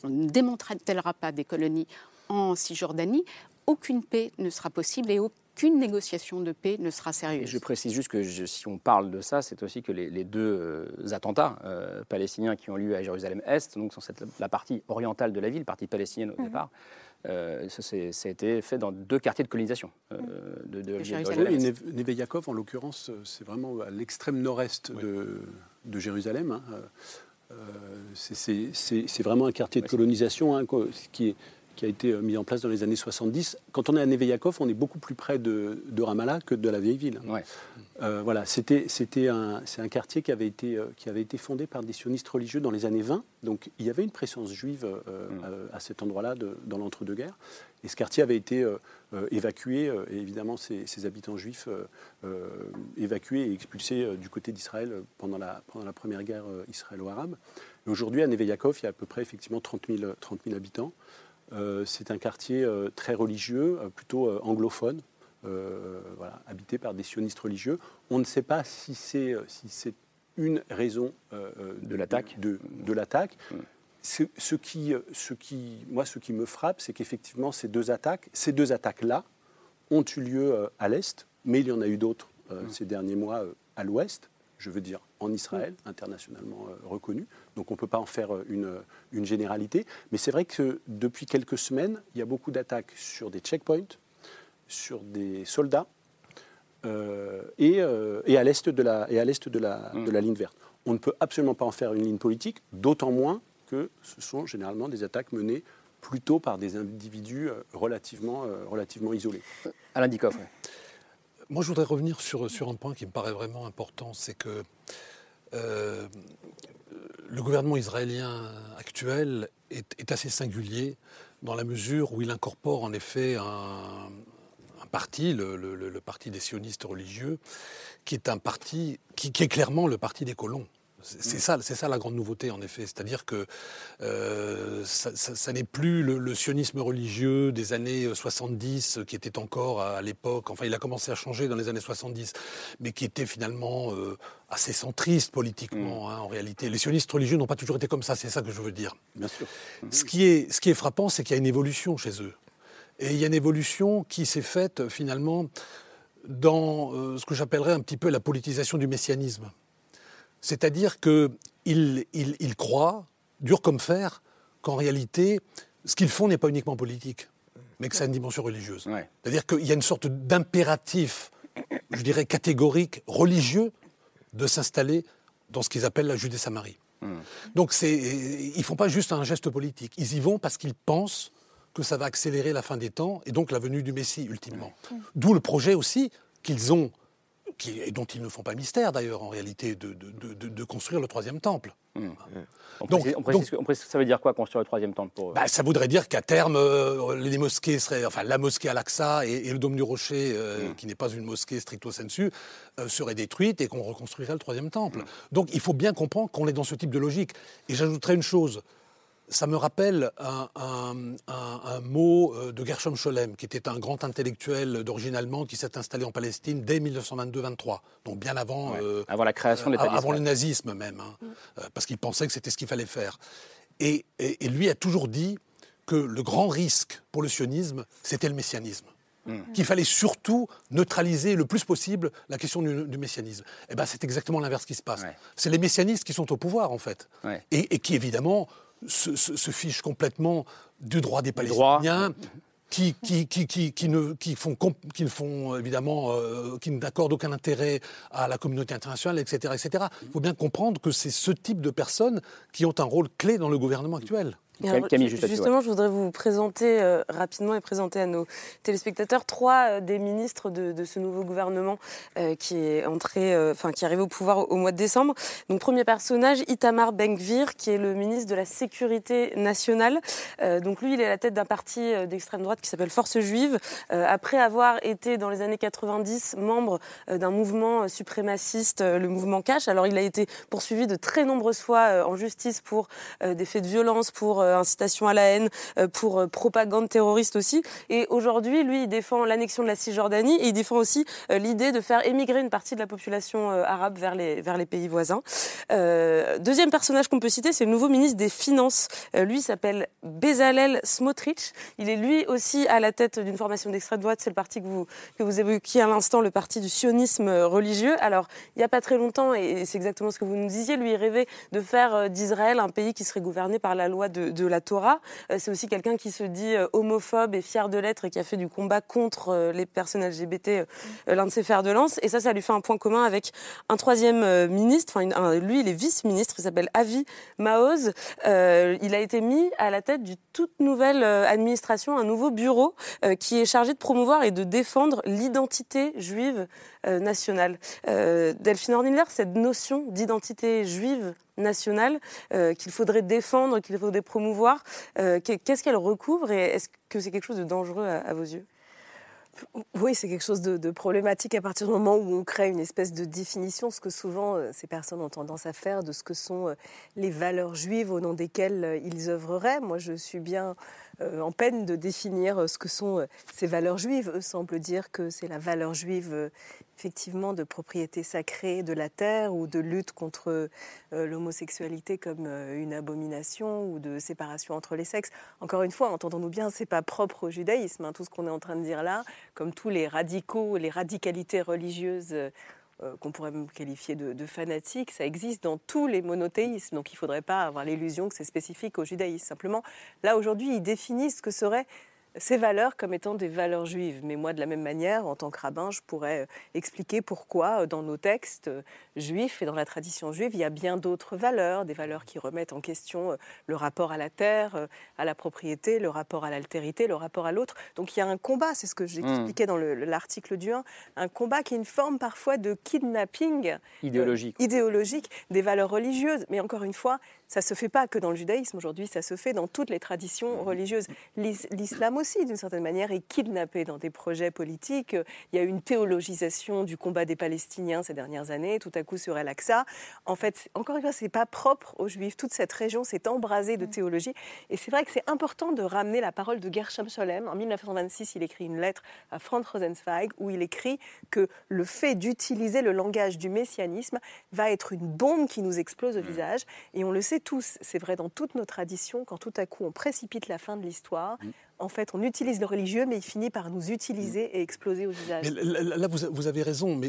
ne- démantèlera pas des colonies en Cisjordanie, aucune paix ne sera possible et aucune négociation de paix ne sera Et sérieuse. je précise juste que je- si on parle de ça, c'est aussi que les, les deux euh, attentats euh, palestiniens qui ont lieu à Jérusalem-Est, donc sur cette- la partie orientale de la ville, partie palestinienne au départ, euh, ça, a été fait dans deux quartiers de colonisation euh, de, de- de Yaakov, en l'occurrence, euh, c'est vraiment à l'extrême nord-est de, de Jérusalem. hein. Euh, c'est- vraiment un quartier de colonisation hein, qui, est- qui a été mis en place dans les années 70. Quand on est à Neve Yaakov, on est beaucoup plus près de, de Ramallah que de la vieille ville. Ouais. Euh, voilà, c'était c'était un, c'est un quartier qui avait, été, euh, qui avait été fondé par des sionistes religieux dans les années 20. Donc il y avait une présence juive euh, Mm. à cet endroit-là dans l'entre-deux-guerres. Et ce quartier avait été euh, évacué, et évidemment ses, ses habitants juifs évacués et expulsés du côté d'Israël pendant la, pendant la première guerre israélo-arabe. Aujourd'hui, à Neve Yaakov, il y a à peu près effectivement 30 000, 30 000 habitants. C'est un quartier très religieux, plutôt anglophone, euh, voilà, habité par des sionistes religieux. On ne sait pas si c'est euh, si c'est une raison euh, euh, De l'attaque. De, de l'attaque. Mm. Ce, ce qui, ce qui, moi, ce qui me frappe, c'est qu'effectivement, ces deux attaques, ces deux attaques-là, ont eu lieu à l'est, mais il y en a eu d'autres Mm. ces derniers mois à l'ouest. Je veux dire en Israël, internationalement euh, reconnu. Donc on ne peut pas en faire euh, une, une généralité. Mais c'est vrai que depuis quelques semaines, il y a beaucoup d'attaques sur des checkpoints, sur des soldats euh, et, euh, et à l'est de la, et à l'est de la, Mm. de la ligne verte. On ne peut absolument pas en faire une ligne politique, d'autant moins que ce sont généralement des attaques menées plutôt par des individus euh, relativement, euh, relativement isolés. Alain Dikoff, ouais. Moi, je voudrais revenir sur, sur un point qui me paraît vraiment important, c'est que euh, le gouvernement israélien actuel est, est assez singulier dans la mesure où il incorpore en effet un, un parti, le, le- le- le parti des sionistes religieux, qui est un parti qui, qui est clairement le parti des colons. C'est c'est ça, c'est ça la grande nouveauté en effet, c'est-à-dire que euh, ça, ça- ça n'est plus le, le sionisme religieux des années 70 qui était encore à l'époque, enfin il a commencé à changer dans les années 70, mais qui était finalement euh, assez centriste politiquement hein, en réalité. Les sionistes religieux n'ont pas toujours été comme ça, c'est ça que je veux dire. Bien sûr. Ce qui est, ce qui est frappant, c'est qu'il y a une évolution chez eux. Et il y a une évolution qui s'est faite finalement dans euh, ce que j'appellerais un petit peu la politisation du messianisme. C'est-à-dire qu'ils ils, ils croient, dur comme fer, qu'en réalité, ce qu'ils font n'est pas uniquement politique, mais que ça a une dimension religieuse. Ouais. C'est-à-dire qu'il y a une sorte d'impératif, je dirais catégorique, religieux, de s'installer dans ce qu'ils appellent la Judée-Samarie. Donc c'est, ils font pas juste un geste politique, ils y vont parce qu'ils pensent que ça va accélérer la fin des temps et donc la venue du Messie ultimement. D'où le projet aussi qu'ils ont qui, et dont ils ne font pas mystère d'ailleurs en réalité, de, de, de, de construire le troisième temple. On, Donc- précise, on précise que- on précise que ça veut dire quoi construire le troisième temple pour eux Bah, ça voudrait dire qu'à terme, euh, les mosquées seraient, enfin la mosquée Al-Aqsa et, et le Dôme du Rocher, euh, qui n'est pas une mosquée stricto sensu, euh, seraient détruites et qu'on reconstruirait le troisième temple. Donc il faut bien comprendre qu'on est dans ce type de logique. Et j'ajouterais une chose. Ça me rappelle un, un- un- un mot euh, de Gershom Scholem, qui était un grand intellectuel d'origine allemande qui s'est installé en Palestine dès 1922-23, donc bien avant, Ouais, euh, avant la création de euh, l'État avant le nazisme même, hein, euh, parce qu'il pensait que c'était ce qu'il fallait faire. Et, et- et lui a toujours dit que le grand risque pour le sionisme, c'était le messianisme. Hmm. Qu'il fallait surtout neutraliser le plus possible la question du, du messianisme. Et ben, c'est exactement l'inverse qui se passe. C'est les messianistes qui sont au pouvoir, en fait. Ouais. Et, et qui, évidemment, se, se- se fichent complètement du droit des. Palestiniens. Qui, qui, qui, qui, qui ne, qui, font, qui ne font évidemment, euh, qui n'accordent aucun intérêt à la communauté internationale, etc. etc. Il faut bien comprendre que c'est ce type de personnes qui ont un rôle clé dans le gouvernement actuel. Justement, je voudrais vous présenter euh, rapidement et présenter à nos téléspectateurs trois euh, des ministres de, de ce nouveau gouvernement euh, qui est entré, enfin qui est arrivé au pouvoir au, au mois de décembre. Donc premier personnage, Itamar Ben-Gvir, qui est le ministre de la Sécurité nationale. Donc lui, il est à la tête d'un parti d'extrême droite qui s'appelle Force Juive. Après avoir été dans les années 90 membre d'un mouvement suprémaciste, le mouvement Cash. Alors il a été poursuivi de très nombreuses fois en justice pour des faits de violence, pour incitation à la haine, euh, pour euh, propagande terroriste aussi. Et aujourd'hui, lui, il défend l'annexion de la Cisjordanie et il défend aussi euh, l'idée de faire émigrer une partie de la population euh, arabe vers les, vers les pays voisins. Euh, deuxième personnage qu'on peut citer, c'est le nouveau ministre des Finances. Euh, lui s'appelle Bezalel Smotrich. Il est lui aussi à la tête d'une formation d'extrême droite. C'est le parti que vous, que vous évoquiez à l'instant, le parti du sionisme euh, religieux. Alors, il n'y a pas très longtemps, et c'est exactement ce que vous nous disiez, lui, rêvait de faire euh, d'Israël un pays qui serait gouverné par la loi de, de la Torah. Euh, C'est aussi quelqu'un qui se dit euh, homophobe et fier de l'être et qui a fait du combat contre euh, les personnes LGBT, l'un de ses fers de lance. Et ça, ça lui fait un point commun avec un troisième ministre. Enfin, lui, il est vice-ministre. Il s'appelle Avi Maoz. Il a été mis à la tête d'une toute nouvelle administration, un nouveau bureau qui est chargé de promouvoir et de défendre l'identité juive nationale. Euh, Delphine Horniller, cette notion d'identité juive nationale euh, qu'il faudrait défendre, qu'il faudrait promouvoir, euh, qu'est- qu'est-ce qu'elle recouvre et est-ce que c'est quelque chose de dangereux à- vos yeux? Oui, c'est quelque chose de, problématique à partir du moment où on crée une espèce de définition, ce que souvent euh, ces personnes ont tendance à faire, de ce que sont euh, les valeurs juives au nom desquelles euh, ils œuvreraient. Moi, je suis bien euh, en peine de définir euh, ce que sont euh, ces valeurs juives. Eux semblent dire que c'est la valeur juive, euh, effectivement, de propriété sacrée de la terre ou de lutte contre euh, l'homosexualité comme euh, une abomination ou de séparation entre les sexes. Encore une fois, entendons-nous bien, c'est pas propre au judaïsme. hein, tout ce qu'on est en train de dire là, comme tous les radicaux, les radicalités religieuses. Euh, qu'on pourrait même qualifier de, de fanatiques, ça existe dans tous les monothéismes. Donc il ne faudrait pas avoir l'illusion que c'est spécifique au judaïsme. Simplement, là aujourd'hui, ils définissent ce que seraient ces valeurs comme étant des valeurs juives. Mais moi, de la même manière, en tant que rabbin, je pourrais euh, expliquer pourquoi euh, dans nos textes euh, juifs et dans la tradition juive, il y a bien d'autres valeurs, des valeurs qui remettent en question le rapport à la terre, à la propriété, le rapport à l'altérité, le rapport à l'autre. Donc il y a un combat, c'est ce que j'expliquais dans le- l'article du 1, un combat qui est une forme parfois de kidnapping euh, idéologique des valeurs religieuses. Mais encore une fois, ça se fait pas que dans le judaïsme aujourd'hui, ça se fait dans toutes les traditions religieuses. L'is- L'islam aussi, d'une certaine manière, est kidnappé dans des projets politiques. Il y a eu une théologisation du combat des Palestiniens ces dernières années, tout à coup sur Al-Aqsa. En fait, encore une fois, c'est pas propre aux Juifs. Toute cette région s'est embrasée de théologie. Et c'est vrai que c'est important de ramener la parole de Gershom Scholem. En 1926, il écrit une lettre à Franz Rosenzweig où il écrit que le fait d'utiliser le langage du messianisme va être une bombe qui nous explose au visage. Et on le sait tous, c'est vrai dans toutes nos traditions, quand tout à coup on précipite la fin de l'histoire, en fait on utilise le religieux, mais il finit par nous utiliser et exploser au visage. Mais là, là, vous vous avez raison, mais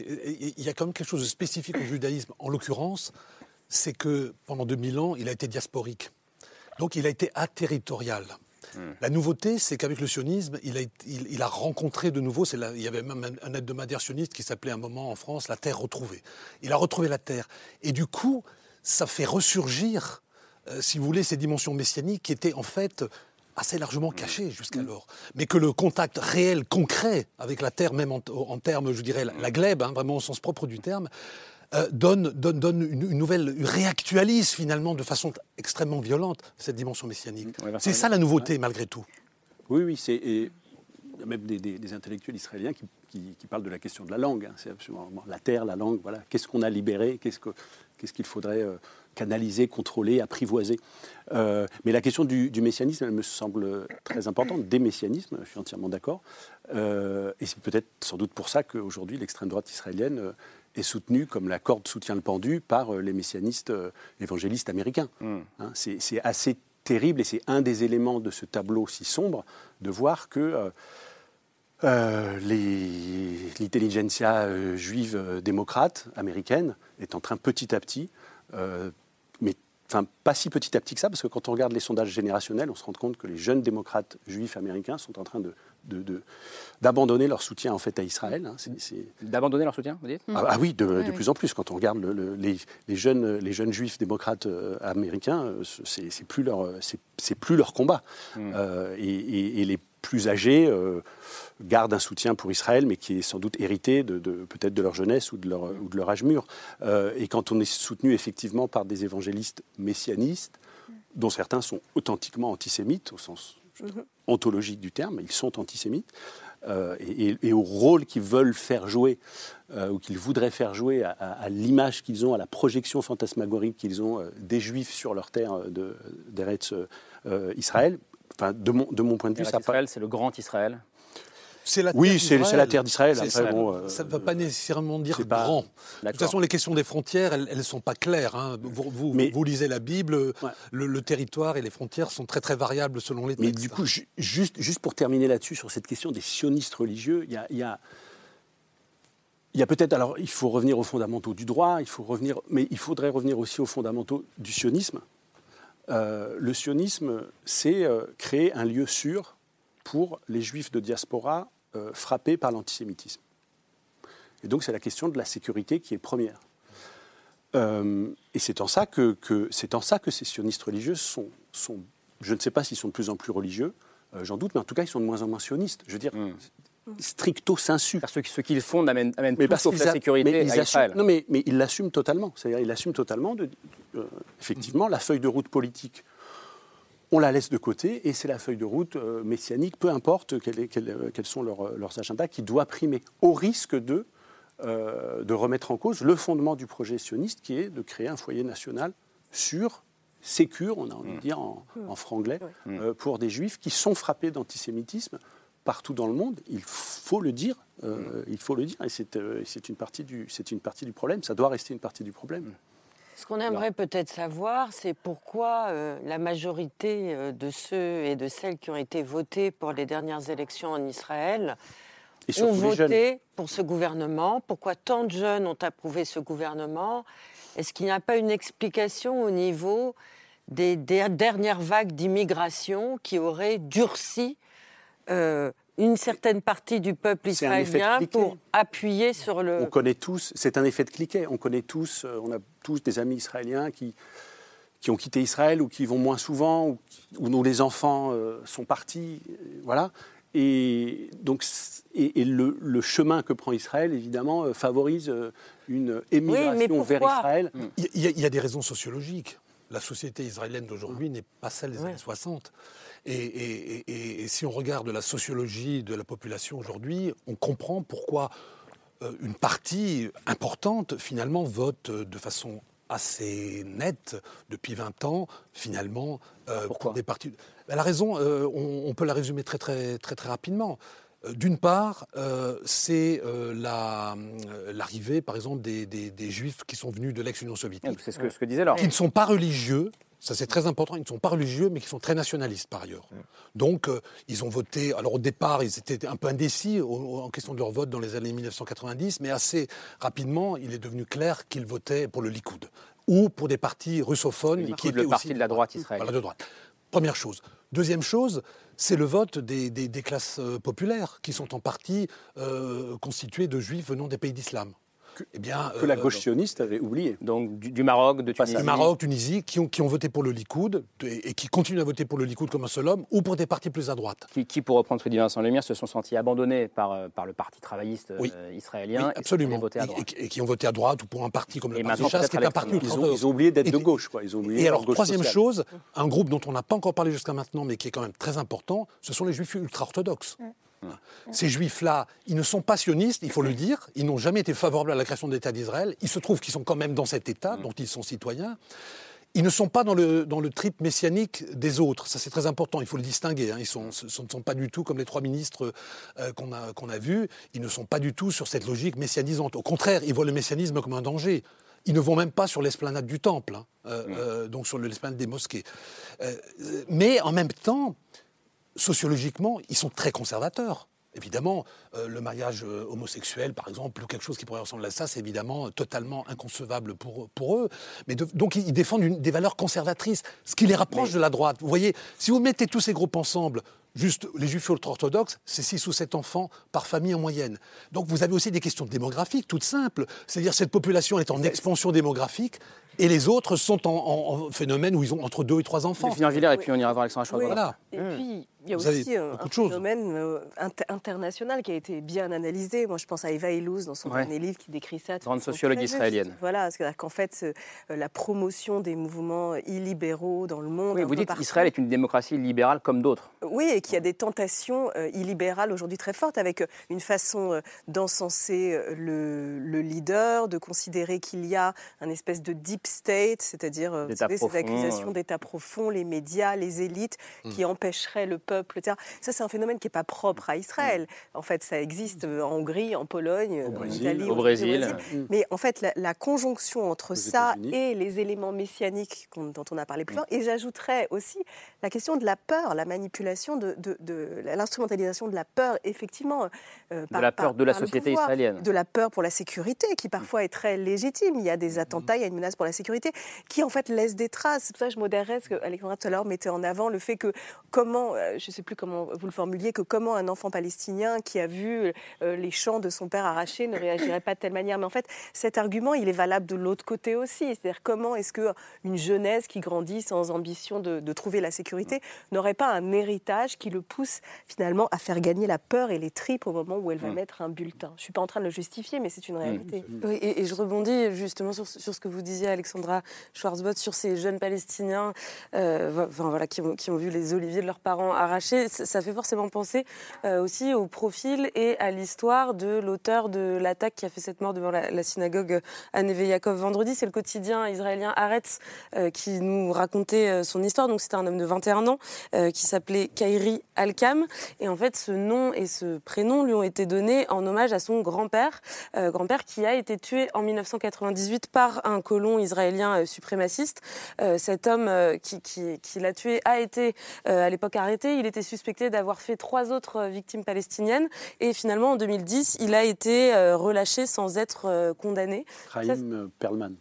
il y a quand même quelque chose de spécifique au judaïsme. En l'occurrence, c'est que pendant 2000 ans, il a été diasporique. Donc il a été aterritorial. La nouveauté, c'est qu'avec le sionisme, il a, été- il, il a rencontré de nouveau, c'est la- il y avait même un, un hebdomadaire sioniste qui s'appelait à un moment en France La Terre retrouvée. Il a retrouvé la Terre. Et du coup, ça fait ressurgir, euh, si vous voulez, ces dimensions messianiques qui étaient en fait assez largement caché jusqu'alors. Mais que le contact réel, concret avec la Terre, même en, en termes, je dirais, la, la glèbe, hein, vraiment au sens propre du terme, euh, donne, donne, donne une, une nouvelle, réactualise finalement de façon extrêmement violente cette dimension messianique. C'est ça la nouveauté malgré tout. Oui, oui, c'est. et Il y a même des, des- des intellectuels israéliens qui, qui- qui parlent de la question de la langue. hein. C'est absolument la terre, la langue. Voilà. Qu'est-ce qu'on a libéré? Qu'est-ce que- qu'est-ce qu'il faudrait euh, canaliser, contrôler, apprivoiser Euh, Mais la question du, du messianisme, elle me semble très importante. Des messianismes, je suis entièrement d'accord. Euh, et c'est peut-être sans doute pour ça qu'aujourd'hui l'extrême droite israélienne est soutenue comme la corde soutient le pendu par les messianistes évangélistes américains. Hein, c'est c'est assez terrible et c'est un des éléments de ce tableau si sombre de voir que euh, euh, l'intelligentsia euh, juive euh, démocrate américaine est en train petit à petit, euh, mais enfin pas si petit à petit que ça, parce que quand on regarde les sondages générationnels, on se rend compte que les jeunes démocrates juifs américains sont en train de de- de- d'abandonner leur soutien en fait à Israël. hein. D'abandonner leur soutien, vous dites? Ah, ah oui, de, Oui, de oui. plus en plus. Quand on regarde le- le- les, les jeunes, les jeunes juifs démocrates américains, c'est plus leur, c'est c'est plus leur combat. Euh, et, et- et les plus âgés euh, gardent un soutien pour Israël, mais qui est sans doute hérité de, de- peut-être de leur jeunesse ou de leur, ou de leur âge mûr. Euh, et quand on est soutenu effectivement par des évangélistes messianistes, dont certains sont authentiquement antisémites au sens ontologique du terme, ils sont antisémites, euh, et, au rôle qu'ils veulent faire jouer, euh, ou qu'ils voudraient faire jouer à, à- à l'image qu'ils ont, à la projection fantasmagorique qu'ils ont des Juifs sur leur terre de- d'Eretz Israël. Enfin, de mon, de mon point de vue, ça Israël, c'est le grand Israël. C'est la Oui, c'est- la terre d'Israël. Ça. bon, euh, ça ne veut pas nécessairement dire c'est pas- grand. De toute façon, les questions des frontières, elles ne sont pas claires. hein. Vous, vous- vous lisez la Bible, le, le territoire et les frontières sont très très variables selon les Mais textes. du coup, ju- juste, juste pour terminer là-dessus, sur cette question des sionistes religieux, il y a, il y a- il y a peut-être, alors il faut revenir aux fondamentaux du droit, il faut revenir, mais il faudrait revenir aussi aux fondamentaux du sionisme. Euh, le sionisme, c'est euh, créer un lieu sûr pour les juifs de diaspora euh, frappés par l'antisémitisme. Et donc c'est la question de la sécurité qui est première. Et c'est en ça que, en ça que ces sionistes religieux sont, je ne sais pas s'ils sont de plus en plus religieux, j'en doute, mais en tout cas ils sont de moins en moins sionistes. Je veux dire, stricto sensu. Parce que ce qu'ils font amène, amène Mais parce sauf la a- sécurité mais ils à assument- Israël. non, mais, mais ils l'assument totalement. C'est-à-dire, ils l'assument totalement. De, euh, effectivement, la feuille de route politique, on la laisse de côté, et c'est la feuille de route euh, messianique, peu importe quel est- quel- euh, quels sont leurs, leurs agendas, qui doit primer, au risque de, euh, de remettre en cause le fondement du projet sioniste, qui est de créer un foyer national sûr, sécure, on a envie de dire en, en franglais, euh, pour des juifs qui sont frappés d'antisémitisme partout dans le monde. Il faut le dire, euh, il faut le dire, et c'est euh, c'est une, partie du- c'est une partie du problème, ça doit rester une partie du problème. Ce qu'on aimerait peut-être savoir, c'est pourquoi euh, la majorité de ceux et de celles qui ont été votés pour les dernières élections en Israël Et ont voté pour ce gouvernement. Pourquoi tant de jeunes ont approuvé ce gouvernement? Est-ce qu'il n'y a pas une explication au niveau des, der- dernières vagues d'immigration qui auraient durci euh, une certaine partie du peuple israélien pour appuyer sur le... On connaît tous, c'est un effet de cliquet, on connaît tous, euh, on a tous des amis israéliens qui, qui ont quitté Israël ou qui vont moins souvent, ou, dont les enfants euh, sont partis, voilà. Et donc, et, et le, le chemin que prend Israël, évidemment, favorise une émigration vers Israël. Il y, a- il y a des raisons sociologiques. La société israélienne d'aujourd'hui n'est pas celle des années 60. Et, et- et- et si on regarde la sociologie de la population aujourd'hui, on comprend pourquoi euh, une partie importante, finalement, vote euh, de façon assez nette depuis 20 ans, finalement, euh, pour des partis. La raison, euh, on, on peut la résumer très, très, très, très rapidement. D'une part, euh, c'est euh, la- l'arrivée, par exemple, des, des- des Juifs qui sont venus de l'ex-Union soviétique. C'est ce que, ce que disait Laure. Qui ne sont pas religieux, ça c'est très important, ils ne sont pas religieux, mais qui sont très nationalistes par ailleurs. Donc, euh, ils ont voté. Alors, au départ, ils étaient un peu indécis au- au- en question de leur vote dans les années 1990, mais assez rapidement, il est devenu clair qu'ils votaient pour le Likoud ou pour des partis russophones. Le qui étaient le parti aussi de la droite israélienne. Voilà, de droite. Première chose. Deuxième chose, c'est le vote des, classes euh, populaires, qui sont en partie euh, constituées de juifs venant des pays d'islam. Que, eh bien, que la euh, gauche sioniste avait oublié. Donc du, du Maroc, de Tunisie. Du Maroc, Tunisie, qui ont, qui ont voté pour le Likoud et, et qui continuent à voter pour le Likoud comme un seul homme ou pour des partis plus à droite. Qui, qui, pour reprendre ce que dit Vincent Lemire, se sont sentis abandonnés par, euh, par le parti travailliste Oui. euh, israélien. Oui, absolument. Et, voté à Et- droite. Et, et qui ont voté à droite ou pour un parti comme le Et Parti Chasse, qui est un parti Ils ont, ils ont oublié d'être de gauche, quoi. Ils ont oublié Et leur alors, troisième sociale. chose, un groupe dont on n'a pas encore parlé jusqu'à maintenant, mais qui est quand même très important, ce sont les juifs ultra-orthodoxes. Ces juifs-là, ils ne sont pas sionistes, il faut le dire, ils n'ont jamais été favorables à la création de l'État d'Israël, il se trouve qu'ils sont quand même dans cet État, dont ils sont citoyens. Ils ne sont pas dans le, dans le trip messianique des autres, ça c'est très important, il faut le distinguer. hein. Ils sont, ce, ne sont pas du tout comme les trois ministres euh, qu'on a, qu'on a vus, ils ne sont pas du tout sur cette logique messianisante. Au contraire, ils voient le messianisme comme un danger. Ils ne vont même pas sur l'esplanade du temple, hein, euh, euh, donc sur l'esplanade des mosquées. Mais en même temps, sociologiquement, ils sont très conservateurs. Évidemment, euh, le mariage euh, homosexuel, par exemple, ou quelque chose qui pourrait ressembler à ça, c'est évidemment totalement inconcevable pour, pour eux. Mais de- donc, ils ils défendent une- des valeurs conservatrices, ce qui les rapproche de la droite. Vous voyez, si vous mettez tous ces groupes ensemble, juste les juifs ultra-orthodoxes, c'est 6 ou 7 enfants par famille en moyenne. Donc, vous avez aussi des questions démographiques toutes simples. C'est-à-dire, cette population est en expansion démographique et les autres sont en, en- en phénomène où ils ont entre 2 et 3 enfants. Et puis on ira voir Alexandra Schwarz. Oui. Voilà. Et puis, il y a Vous aussi un phénomène euh, inter- international qui a été bien analysé. Moi, je pense à Eva Illouz dans son Ouais. dernier livre qui décrit ça. de Grande sociologue juste. israélienne. Voilà, c'est-à-dire qu'en fait, euh, la promotion des mouvements illibéraux dans le monde. Oui, vous dites partout. Israël est une démocratie libérale comme d'autres. Oui, et qu'il y a des tentations euh, illibérales aujourd'hui très fortes, avec une façon d'encenser le, le leader, de considérer qu'il y a un espèce de deep state, c'est-à-dire ces accusations d'État profond, les médias, les élites, qui empêcheraient le peuple, etc. Ça, c'est un phénomène qui n'est pas propre à Israël. En fait, ça existe en Hongrie, en Pologne, en Brésil. Italie, Au Brésil. Mm. Mais en fait, la, la conjonction entre ça et les éléments messianiques dont on a parlé plus Mm. tôt, et j'ajouterais aussi la question de la peur, la manipulation de, de- de- l'instrumentalisation de la peur, effectivement. euh, De la peur de la société pouvoir, israélienne. De la peur pour la sécurité, qui parfois est très légitime. Il y a des attentats, il y a une menace pour la sécurité, qui en fait laisse des traces. C'est pour ça que je modérerais ce que Alexandra tout à l'heure mettait en avant, le fait que comment, euh, je ne sais plus comment vous le formuliez, que comment un enfant palestinien qui a vu euh, les champs de son père arrachés ne réagirait pas de telle manière. Mais en fait, cet argument, il est valable de l'autre côté aussi. C'est-à-dire comment est-ce que une jeunesse qui grandit sans ambition de, de trouver la sécurité n'aurait pas un héritage qui le pousse finalement à faire gagner la peur et les tripes au moment où elle va mettre un bulletin? Je suis pas en train de le justifier, mais c'est une réalité. Oui, et, et je rebondis justement sur, sur ce que vous disiez, Alexandra Schwarzbott, sur ces jeunes Palestiniens euh, enfin, voilà, qui, ont, qui ont vu les oliviers de leurs parents Ça, fait forcément penser euh, aussi au profil et à l'histoire de l'auteur de l'attaque qui a fait cette mort devant la, synagogue à Neve Yaakov vendredi. C'est le quotidien israélien Haaretz euh, qui nous racontait euh, son histoire. Donc c'était un homme de 21 ans euh, qui s'appelait Kairi Alkam. Et en fait, ce nom et ce prénom lui ont été donnés en hommage à son grand-père, euh, grand-père qui a été tué en 1998 par un colon israélien euh, suprémaciste. Euh, cet homme euh, qui, l'a tué a été euh, à l'époque arrêté. Il était suspecté d'avoir fait trois autres euh, victimes palestiniennes. Et finalement, en 2010, il a été euh, relâché sans être euh, condamné. Euh, Perlman.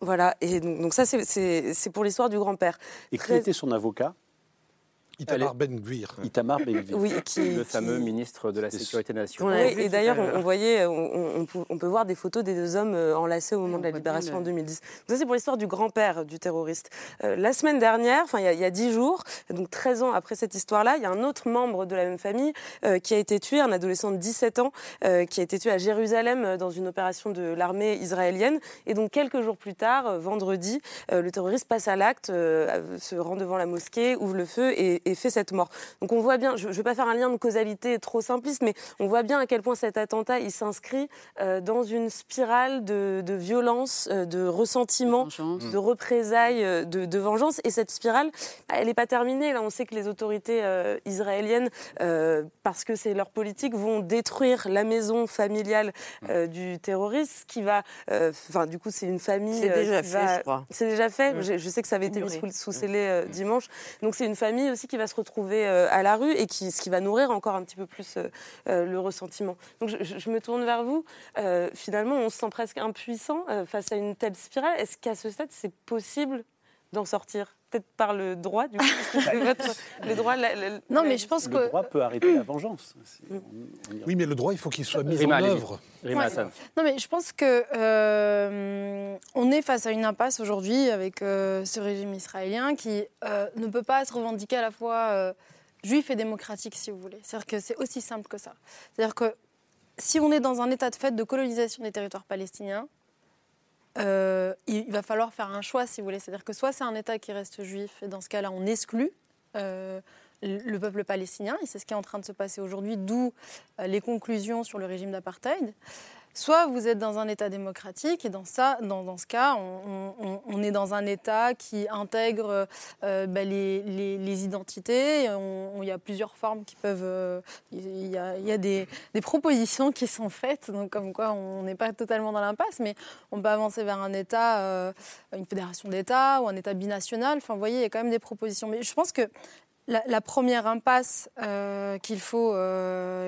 Voilà, et donc, donc ça, c'est- pour l'histoire du grand-père. Et qui Très- était son avocat Itamar Ben-Gvir. Itamar Ben-Gvir. Oui, qui- Le qui- fameux ministre de la Sécurité nationale. Oui, et d'ailleurs, on, on voyait, on, on peut, on peut voir des photos des deux hommes euh, enlacés au moment de la libération en 2010. Donc ça, c'est pour l'histoire du grand-père du terroriste. Euh, la semaine dernière, enfin, il y a- il y a dix jours, donc 13 ans après cette histoire-là, il y a un autre membre de la même famille euh, qui a été tué, un adolescent de 17 ans, euh, qui a été tué à Jérusalem euh, dans une opération de l'armée israélienne. Et donc, quelques jours plus tard, euh, vendredi, euh, le terroriste passe à l'acte, euh, se rend devant la mosquée, ouvre le feu et, et fait cette mort. Donc, on voit bien, je ne vais pas faire un lien de causalité trop simpliste, mais on voit bien à quel point cet attentat, il s'inscrit euh, dans une spirale de, de violence, euh, de ressentiment, de représailles, euh, de, de vengeance. Et cette spirale, elle n'est pas terminée. Là, on sait que les autorités euh, israéliennes, euh, parce que c'est leur politique, vont détruire la maison familiale euh, du terroriste, qui va, enfin, du coup, c'est une famille. C'est déjà fait, je crois. C'est déjà fait. Mm. Je, sais que ça avait été mis sous, sous scellé euh, dimanche. Donc, c'est une famille aussi qui va se retrouver euh, à la rue et qui, ce qui va nourrir encore un petit peu plus euh, euh, le ressentiment. Donc, je, me tourne vers vous. Finalement, on se sent presque impuissant face à une telle spirale. Est-ce qu'à ce stade, c'est possible d'en sortir? Peut-être par le droit, du coup, parce que c'est votre- le droit. la- la- Non, mais je pense Le que. droit peut arrêter la vengeance. On- on Oui, mais le droit, il faut qu'il soit mis Rima, en œuvre. Rima Ouais. Non, mais je pense que euh, on est face à une impasse aujourd'hui avec euh, ce régime israélien qui euh, ne peut pas se revendiquer à la fois euh, juif et démocratique, si vous voulez. C'est-à-dire que c'est aussi simple que ça. C'est-à-dire que si on est dans un état de fait de colonisation des territoires palestiniens, euh, il va falloir faire un choix, si vous voulez. C'est-à-dire que soit c'est un État qui reste juif, et dans ce cas-là, on exclut euh, le le peuple palestinien, et c'est ce qui est en train de se passer aujourd'hui, d'où euh, les conclusions sur le régime d'apartheid. Soit vous êtes dans un État démocratique, et dans, ça, dans, dans ce cas, on, est dans un État qui intègre euh, bah, les, les- identités. Il y a plusieurs formes qui peuvent. euh, Il y a, y a des, des propositions qui sont faites, donc comme quoi on n'est pas totalement dans l'impasse, mais on peut avancer vers un État, euh, une fédération d'États ou un État binational. Enfin, vous voyez, il y a quand même des propositions. Mais je pense que la, première impasse qu'il faut,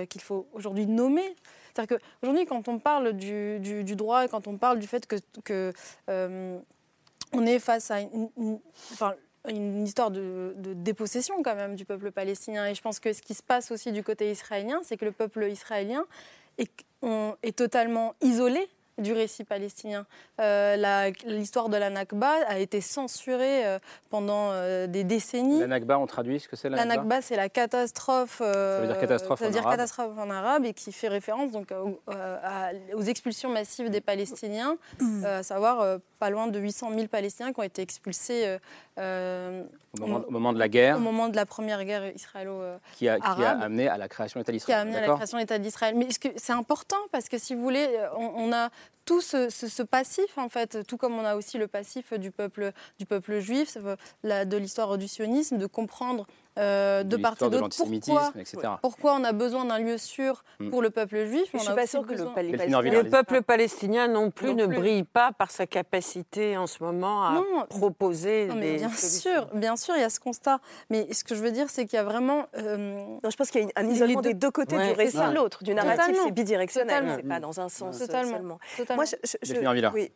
qu'il faut aujourd'hui nommer, c'est-à-dire qu'aujourd'hui, quand on parle du, droit quand on parle du fait que, euh, on est face à une, histoire de, dépossession quand même du peuple palestinien. Et je pense que ce qui se passe aussi du côté israélien, c'est que le peuple israélien est totalement isolé du récit palestinien. Euh, L'histoire de la Nakba a été censurée euh, pendant euh, des décennies. La Nakba, on traduit ce que c'est la, La Nakba, c'est la catastrophe. euh, Ça veut dire catastrophe ça veut en dire arabe. catastrophe en arabe et qui fait référence donc à- aux expulsions massives des Palestiniens, euh, à savoir euh, pas loin de 800 000 Palestiniens qui ont été expulsés euh, Au moment, au moment de la guerre, au moment de la première guerre israélo. qui a, qui a amené à la création de l'État qui a d'Israël. amené à la création de l'État d'Israël. Mais c'est important? Parce que si vous voulez, euh, on, on a tout ce, ce- ce passif en fait, tout comme on a aussi le passif du peuple du peuple juif, euh, la- de l'histoire du sionisme, de comprendre euh, de, De part et d'autre pourquoi, etc. pourquoi on a besoin d'un lieu sûr Mm. pour le peuple juif. Je on suis pas sûre que le pal- peuple palestinien non plus Non ne plus. brille pas par sa capacité en ce moment à Non. proposer Non, mais des bien solutions. sûr, bien sûr, il y a ce constat. Mais ce que je veux dire, c'est qu'il y a vraiment. euh, Non, je pense qu'il y a un isolement deux- des deux côtés Ouais, du récit de l'autre. Du narratif, Totalement. c'est bidirectionnel, Totalement. c'est pas dans un sens Totalement. seulement. totalement. Moi, je, je- je- oui,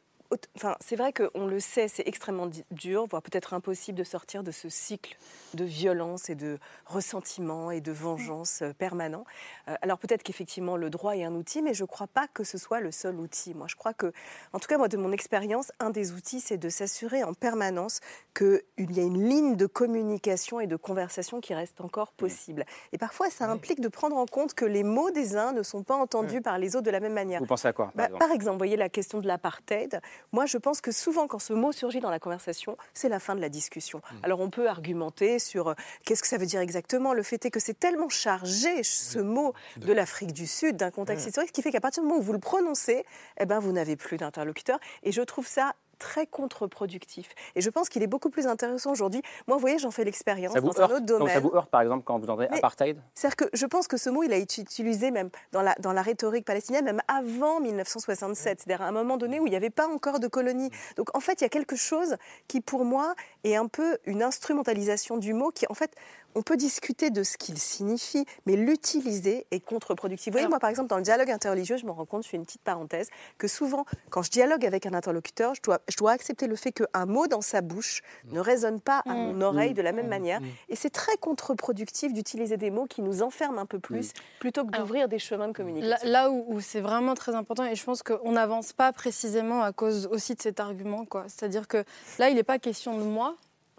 Enfin, c'est vrai qu'on le sait, c'est extrêmement dur, voire peut-être impossible de sortir de ce cycle de violence et de ressentiment et de vengeance euh, permanent. Euh, alors peut-être qu'effectivement le droit est un outil, mais je ne crois pas que ce soit le seul outil. Moi, je crois que, en tout cas moi de mon expérience, un des outils, c'est de s'assurer en permanence qu'il y a une ligne de communication et de conversation qui reste encore possible. Et parfois, ça implique de prendre en compte que les mots des uns ne sont pas entendus par les autres de la même manière. Vous pensez à quoi par Bah, exemple? par exemple, vous voyez la question de l'apartheid. Moi, je pense que souvent, quand ce mot surgit dans la conversation, c'est la fin de la discussion. Alors, on peut argumenter sur euh, qu'est-ce que ça veut dire exactement. Le fait est que c'est tellement chargé, ce mot de l'Afrique du Sud, d'un contexte historique, qui fait qu'à partir du moment où vous le prononcez, eh ben, vous n'avez plus d'interlocuteur. Et je trouve ça très contre-productif. Et je pense qu'il est beaucoup plus intéressant aujourd'hui. Moi, vous voyez, j'en fais l'expérience dans heurte, un autre donc domaine. ça vous heurte, par exemple, quand vous entendez apartheid C'est-à-dire que je pense que ce mot, il a été utilisé même dans la, dans la rhétorique palestinienne, même avant 1967, c'est-à-dire à un moment donné où il n'y avait pas encore de colonie. Donc en fait, il y a quelque chose qui, pour moi, est un peu une instrumentalisation du mot qui, en fait, on peut discuter de ce qu'il signifie, mais l'utiliser est contre-productif. Vous voyez, moi, par exemple, dans le dialogue interreligieux, je me rends compte, je fais une petite parenthèse, que souvent, quand je dialogue avec un interlocuteur, je dois, je dois accepter le fait qu'un mot dans sa bouche ne résonne pas à mon oreille de la même manière. Et c'est très contre-productif d'utiliser des mots qui nous enferment un peu plus, plutôt que d'ouvrir des chemins de Là, communication. là où, où c'est vraiment très important, et je pense qu'on n'avance pas précisément à cause aussi de cet argument. quoi. C'est-à-dire que là, il n'est pas question de moi,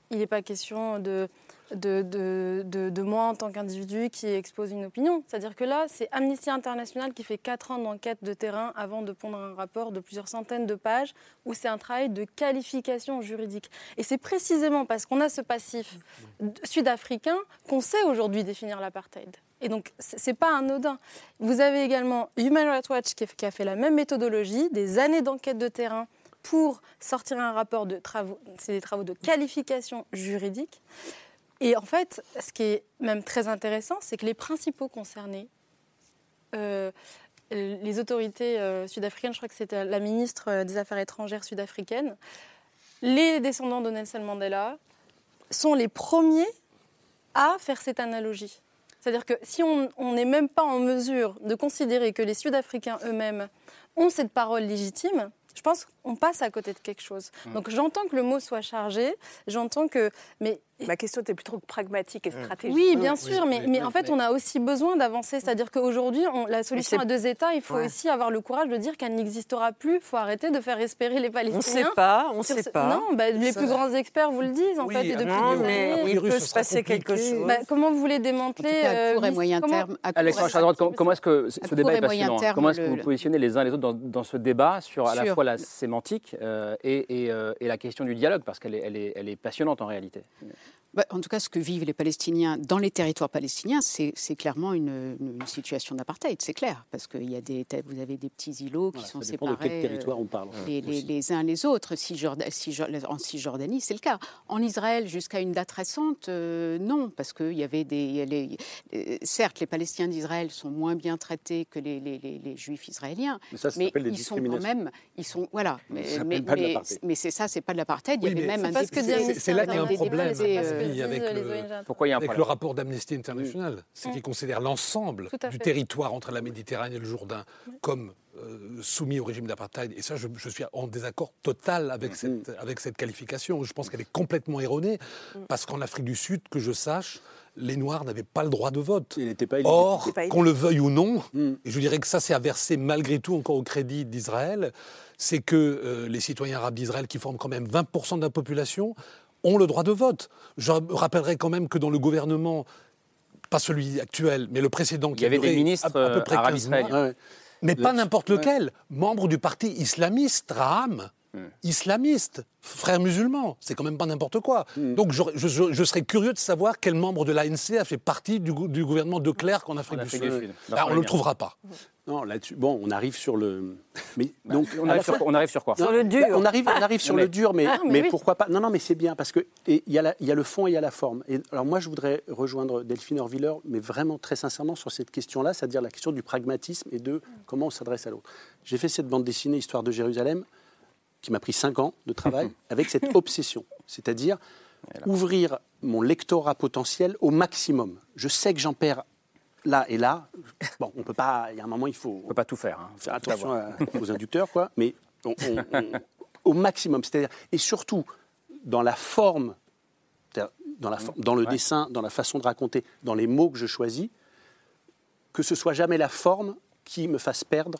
il n'est pas question de, de, moi en tant qu'individu qui expose une opinion. C'est-à-dire que là, c'est Amnesty International qui fait 4 ans d'enquête de terrain avant de pondre un rapport de plusieurs centaines de pages où c'est un travail de qualification juridique. Et c'est précisément parce qu'on a ce passif sud-africain qu'on sait aujourd'hui définir l'apartheid. Et donc, c'est pas anodin. Vous avez également Human Rights Watch qui a fait la même méthodologie, des années d'enquête de terrain pour sortir un rapport de travaux, c'est des travaux de qualification juridique. Et en fait, ce qui est même très intéressant, c'est que les principaux concernés, euh, les autorités euh, sud-africaines, je crois que c'était la ministre euh, des Affaires étrangères sud-africaine, les descendants de Nelson Mandela sont les premiers à faire cette analogie. C'est-à-dire que si on n'est même pas en mesure de considérer que les Sud-Africains eux-mêmes ont cette parole légitime, je pense qu'on passe à côté de quelque chose. Mm. Donc j'entends que le mot soit chargé, j'entends que... Mais Ma question était plutôt pragmatique et stratégique. oui, bien sûr, mais, mais en fait, on a aussi besoin d'avancer. C'est-à-dire qu'aujourd'hui, on- la solution à deux États, il faut Ouais. aussi avoir le courage de dire qu'elle n'existera plus. Il faut arrêter de faire espérer les On Palestiniens. ne sait pas, on ne sait ce- pas. Non, bah, les plus grands experts vous le disent, en Oui, fait, et depuis non, mais années. il peut se passer quelque chose. Bah, comment vous voulez En tout démanteler cas, à euh, court et moyen comment- terme. à court Alexandre et- Chardroit, comment, est-ce que ce débat court est et moyen passionnant terme, Comment est-ce que le- vous positionnez les uns les autres dans, dans ce débat sur à la fois la sémantique euh, et, et, euh, et la question du dialogue Parce qu'elle est, elle est, elle est passionnante en réalité. Bah, en tout cas, ce que vivent les Palestiniens dans les territoires palestiniens, c'est clairement une, une situation d'apartheid, c'est clair, parce que y a des, vous avez des petits îlots qui Voilà, sont ça dépend de séparés quel territoire euh, on parle. les, les- uns les autres. En Cisjordanie, c'est le cas. En Israël, jusqu'à une date récente, euh, non, parce qu'il y avait des. y les- euh, certes, les Palestiniens d'Israël sont moins bien traités que les, les- les- les Juifs israéliens, Mais ça, ça mais s'appelle des ils sont quand même, ils sont voilà. Mais, c'est ça, c'est pas de l'apartheid. Il y Oui, avait mais même un parce que député- c'est- là qu'il y a un des problème, parce euh, avec le- Pourquoi il y a un Avec le rapport d'Amnesty International, c'est qu'il considère l'ensemble du fait. territoire entre la Méditerranée et le Jourdain comme euh, soumis au régime d'apartheid. Et ça, je, je suis en désaccord total avec, cette, avec cette qualification. Je pense qu'elle est complètement erronée, parce qu'en Afrique du Sud, que je sache, les Noirs n'avaient pas le droit de vote. Il pas. Or, qu'on le veuille ou non, Mm. et je dirais que ça, c'est à verser malgré tout encore au crédit d'Israël, c'est que euh, les citoyens arabes d'Israël, qui forment quand même 20% de la population, ont le droit de vote. Je rappellerai quand même que dans le gouvernement, pas celui actuel, mais le précédent, qui y avait des ministres, à, à peu près arabes 15 mois, israéliens. Ouais, ouais. mais pas n'importe ouais. lequel, membre du parti islamiste, Raham. Islamiste, frère musulman, c'est quand même pas n'importe quoi. Donc j'aurais- je, je- je serais curieux de savoir quel membre de l'ANC a fait partie du, gou- du gouvernement de Clerc en Afrique, En du Sud. du Sud. Ah, on ne le trouvera pas. Non, là-dessus, bon, on arrive sur le. Mais donc, on, arrive sur, fois- on arrive sur quoi? Sur le dur. On arrive, on arrive sur mais- le dur, mais, Ah, mais mais oui. pourquoi pas? Non, non, mais c'est bien parce que et il y, a la- y a le fond et il y a la forme. Et alors moi, je voudrais rejoindre Delphine Orviller, mais vraiment très sincèrement sur cette question-là, c'est-à-dire la question du pragmatisme et de comment on s'adresse à l'autre. J'ai fait cette bande dessinée Histoire de Jérusalem, qui m'a pris cinq ans de travail, avec cette obsession, c'est-à-dire ouvrir mon lectorat potentiel au maximum. Je sais que j'en perds là et là. Bon, on peut pas. Il y a un moment, il faut On peut pas tout faire. hein. faire attention à- aux inducteurs, quoi, mais on- on- on- au maximum. C'est-à-dire, et surtout, dans la forme, c'est-à-dire dans, la for- dans le Ouais. dessin, dans la façon de raconter, dans les mots que je choisis, que ce soit jamais la forme qui me fasse perdre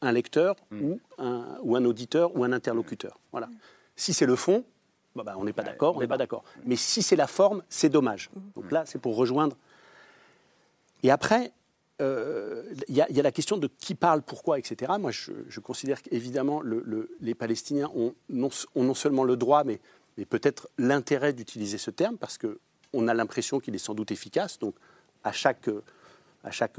un lecteur ou, un, ou un auditeur ou un interlocuteur. Voilà. Si c'est le fond, bah, bah, on n'est pas d'accord, on n'est pas d'accord. Mais si c'est la forme, c'est dommage. Donc là, c'est pour rejoindre. Et après, euh, il y, a- la question de qui parle, pourquoi, etc. Moi, je, considère qu'évidemment, le- le- les Palestiniens ont non, seulement le droit, mais, peut-être l'intérêt d'utiliser ce terme, parce qu'on a l'impression qu'il est sans doute efficace. Donc, à chaque,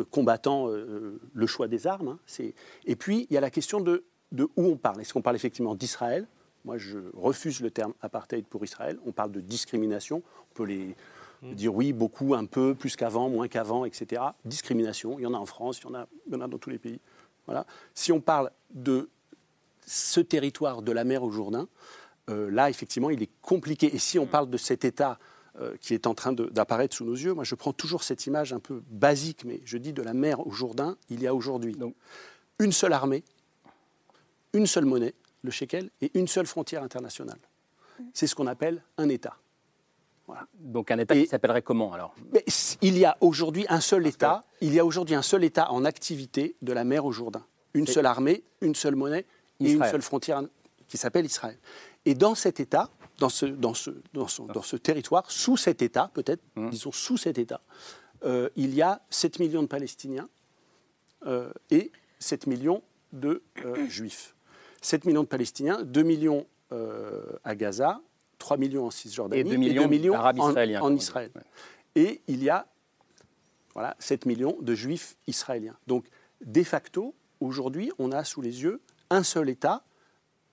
combattant, euh, le choix des armes. hein, et puis, il y a la question de, de où on parle. Est-ce qu'on parle effectivement d'Israël? Moi, je refuse le terme apartheid pour Israël. On parle de discrimination. On peut les dire oui, beaucoup, un peu, plus qu'avant, moins qu'avant, etc. Discrimination, il y en a en France, il y en a, il y en a dans tous les pays. Voilà. Si on parle de ce territoire de la mer au Jourdain, euh, là, effectivement, il est compliqué. Et si on parle de cet État euh, qui est en train d'apparaître sous nos yeux, moi, je prends toujours cette image un peu basique, mais je dis de la mer au Jourdain, il y a aujourd'hui une seule armée, une seule monnaie, le shekel, et une seule frontière internationale. C'est ce qu'on appelle un État. Donc un État qui s'appellerait comment alors? Il y a aujourd'hui un seul État. Il y a aujourd'hui un seul État en activité de la mer au Jourdain. Une seule armée, une seule monnaie et une seule frontière qui s'appelle Israël. Et dans cet État, dans ce, dans ce, dans son- dans ce territoire, sous cet État, peut-être, Mmh. disons sous cet État, euh, il y a 7 millions de Palestiniens euh, et 7 millions de euh, Juifs. 7 millions de Palestiniens, 2 millions euh, à Gaza, 3 millions en Cisjordanie Et 2 millions en. Israël. Et il y a voilà, 7 millions de juifs israéliens. Donc, de facto, aujourd'hui, on a sous les yeux un seul État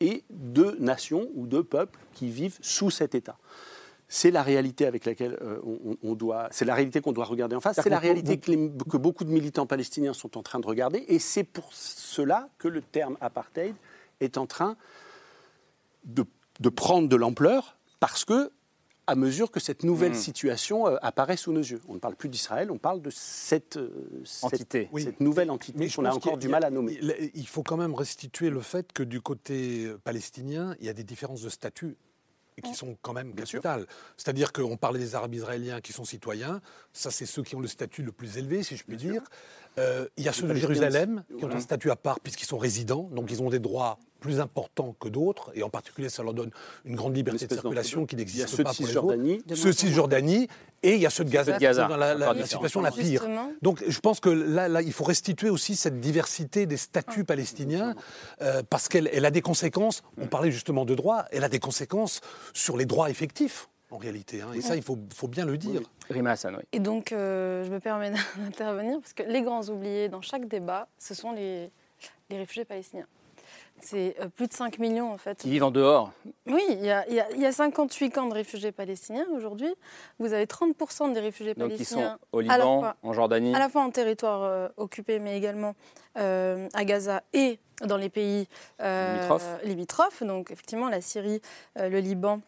et deux nations ou deux peuples qui vivent sous cet État. C'est la réalité avec laquelle euh, on, doit. C'est la réalité qu'on doit regarder en face. C'est la réalité que, les- que beaucoup de militants palestiniens sont en train de regarder, et c'est pour cela que le terme apartheid est en train de, de prendre de l'ampleur, parce que à mesure que cette nouvelle Mhm. situation euh, apparaît sous nos yeux. On ne parle plus d'Israël, on parle de cette, euh, cette- Entité. Oui. cette nouvelle entité qu'on a encore du mal à nommer. Il, il faut quand même restituer le fait que du côté palestinien, il y a des différences de statut qui sont quand même capitales. C'est-à-dire qu'on parlait des Arabes israéliens qui sont citoyens, ça c'est ceux qui ont le statut le plus élevé, si je puis dire. Euh, il y a ceux de Jérusalem qui ont un statut à part puisqu'ils sont résidents, donc ils ont des droits plus importants que d'autres, et en particulier ça leur donne une grande liberté de circulation qui n'existe pas pour les autres. Ceux de Cisjordanie, et il y a ceux de Gaza, Ceux de Gaza, qui sont dans la, situation la pire. Justement. Donc je pense que là, là, il faut restituer aussi cette diversité des statuts palestiniens, euh, parce qu'elle elle a des conséquences, on parlait justement de droits, elle a des conséquences sur les droits effectifs, en réalité. hein, et ça, il faut, faut bien le dire. Rima Hassan, oui. Et donc, euh, je me permets d'intervenir parce que les grands oubliés dans chaque débat, ce sont les, les réfugiés palestiniens. C'est euh, plus de 5 millions en fait. Qui vivent en dehors. Oui, il y, a, il y a- il y a 58 camps de réfugiés palestiniens aujourd'hui. Vous avez 30% des réfugiés Donc palestiniens sont au à la Liban, fois- en Jordanie. à la fois en territoire euh, occupé, mais également euh, à Gaza et dans les pays euh, Limitrophes. limitrophes. Donc effectivement, la Syrie, le Liban.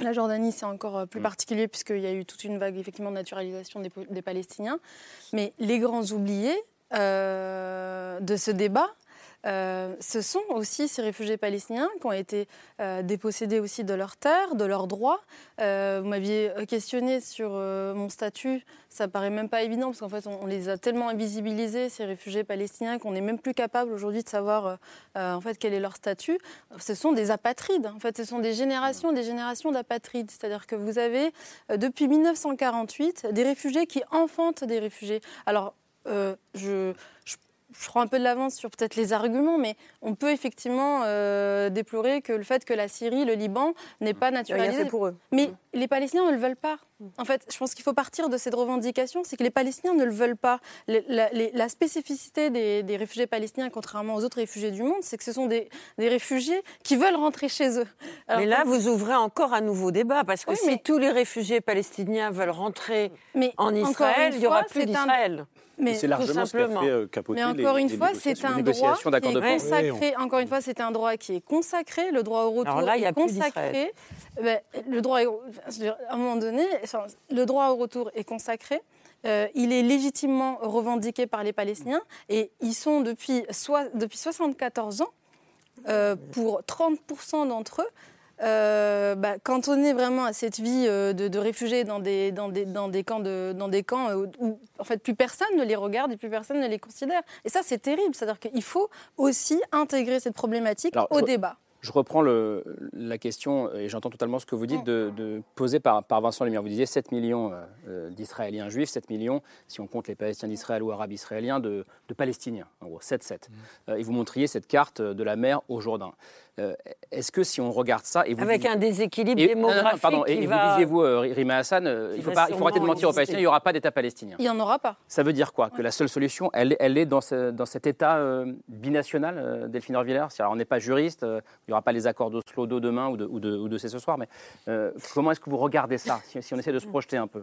La Jordanie, c'est encore plus Mm. particulier puisqu'il y a eu toute une vague effectivement de naturalisation des, Palestiniens. Mais les grands oubliés euh, de ce débat, euh, ce sont aussi ces réfugiés palestiniens qui ont été euh, dépossédés aussi de leurs terres, de leurs droits. Euh, vous m'aviez questionné sur mon statut, ça paraît même pas évident parce qu'en fait on, les a tellement invisibilisés ces réfugiés palestiniens qu'on n'est même plus capable aujourd'hui de savoir en fait quel est leur statut. Ce sont des apatrides. En fait, ce sont des générations, des générations d'apatrides. C'est-à-dire que vous avez depuis 1948 des réfugiés qui enfantent des réfugiés. Alors je, je je prends un peu de l'avance sur peut-être les arguments, mais on peut effectivement euh, déplorer que le fait que la Syrie, le Liban n'ait pas naturalisé. fait pour eux. Mais les Palestiniens ne le veulent pas. En fait, je pense qu'il faut partir de cette revendication, c'est que les Palestiniens ne le veulent pas. La, les- la spécificité des, des réfugiés palestiniens, contrairement aux autres réfugiés du monde, c'est que ce sont des, des réfugiés qui veulent rentrer chez eux. Alors, mais là, vous ouvrez encore un nouveau débat, parce que Oui, si mais- tous les réfugiés palestiniens veulent rentrer mais en Israël, il n'y aura plus un- d'Israël. Mais C'est largement ce qui a simplement. fait euh, capoter Mais encore les- une les fois, c'est un droit qui est consacré. Encore une fois, c'est un droit qui est consacré. Le droit au retour Alors là, il y a est plus consacré. Ben, le droit, est- à un moment donné, enfin, le droit au retour est consacré. Euh, il est légitimement revendiqué par les Palestiniens et ils sont depuis, soi- depuis 74 ans, euh, pour 30% d'entre eux, euh, bah, cantonnés vraiment à cette vie de, de réfugiés dans des, dans des, dans des camps, de, dans des camps où, en fait, plus personne ne les regarde et plus personne ne les considère. Et ça, c'est terrible. C'est-à-dire qu'il faut aussi intégrer cette problématique Alors, au je- débat. Je reprends le- la question, et j'entends totalement ce que vous dites, de, de posée par, par Vincent Lumière. Vous disiez 7 millions euh, euh, d'Israéliens juifs, 7 millions, si on compte les Palestiniens d'Israël ou Arabes israéliens, de, de Palestiniens, en gros, 7-7. Euh, et vous montriez cette carte de la mer au Jourdain. Euh, Est-ce que si on regarde ça... Et vous Avec disiez- un déséquilibre et- non, non, démographique pardon, et, qui et vous va... disiez, vous, euh, Rima Hassan, euh, il faut, va pas, il faut arrêter de mentir aux. Palestiniens, il n'y aura pas d'État palestinien. Il n'y en aura pas. Ça veut dire quoi? Que la seule solution, elle, elle est dans, ce- dans cet État euh, binational, euh, Delphine Orvillers Alors, on n'est pas juriste, euh, il n'y aura pas les accords d'Oslo d'eau demain ou de, ou, de, de ce soir, mais euh, comment est-ce que vous regardez ça, si, si on essaie de se projeter un peu?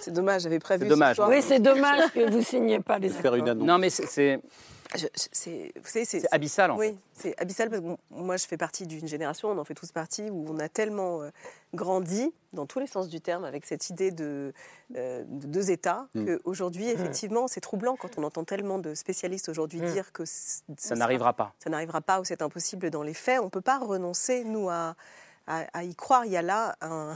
C'est dommage, j'avais prévu. C'est dommage. ce soir. Oui, c'est dommage que vous signiez pas les Faire une accords. annonce. Non, mais c'est- c'est Je- je- c'est- vous savez, c'est c'est abyssal, en Oui, c'est abyssal parce que bon, moi je fais partie d'une génération, on en fait tous partie, où on a tellement euh, grandi, dans tous les sens du terme, avec cette idée de, euh, de deux États, Mm. qu'aujourd'hui, effectivement, c'est troublant quand on entend tellement de spécialistes aujourd'hui Mm. dire que Ça n'arrivera pas. Ça n'arrivera pas ou c'est impossible dans les faits. On ne peut pas renoncer, nous, à, à- à y croire. Il y a là un.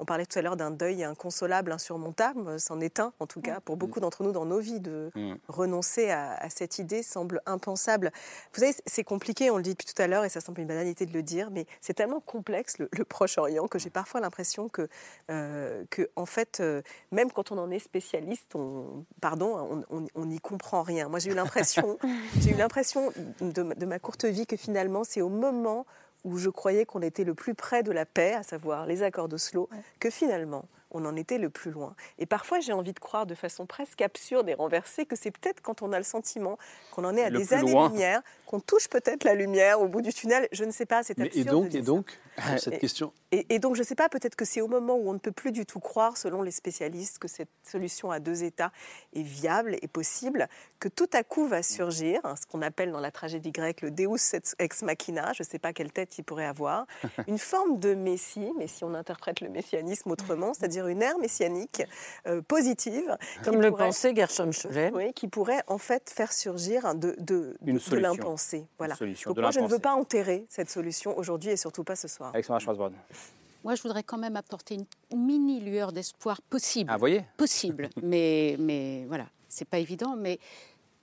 On parlait tout à l'heure d'un deuil inconsolable, insurmontable. C'en est un, en tout cas, pour beaucoup d'entre nous dans nos vies, de Mm. renoncer à, à cette idée semble impensable. Vous savez, c'est compliqué, on le dit depuis tout à l'heure, et ça semble une banalité de le dire, mais c'est tellement complexe, le, le Proche-Orient, que j'ai parfois l'impression que, euh, que, en fait, euh, même quand on en est spécialiste, on, pardon, on- n'y comprend rien. Moi, j'ai eu l'impression, j'ai eu l'impression de, ma- de ma courte vie que finalement, c'est au moment où je croyais qu'on était le plus près de la paix, à savoir les accords d'Oslo, que finalement, on en était le plus loin. Et parfois, j'ai envie de croire de façon presque absurde et renversée que c'est peut-être quand on a le sentiment qu'on en est à Le des années-lumière, qu'on touche peut-être la lumière au bout du tunnel. Je ne sais pas, c'est Mais- absurde. et donc, de dire et donc ça. cette Et- question. et, et donc, je ne sais pas, peut-être que c'est au moment où on ne peut plus du tout croire, selon les spécialistes, que cette solution à deux États est viable et possible, que tout à coup va surgir hein, ce qu'on appelle dans la tragédie grecque le Deus ex machina, je ne sais pas quelle tête il pourrait avoir, une forme de messie, mais si on interprète le messianisme autrement, c'est-à-dire une ère messianique euh, positive. Comme le pourrait- pensait Gershom Scholem. Oui, qui pourrait en fait faire surgir de, de, Une de solution. l'impensé. Voilà. Une Donc de moi, je ne veux pas enterrer cette solution aujourd'hui et surtout pas ce soir. Alexandra. Moi, je voudrais quand même apporter une mini lueur d'espoir possible. Ah, vous voyez Possible, mais, mais voilà, c'est pas évident. Mais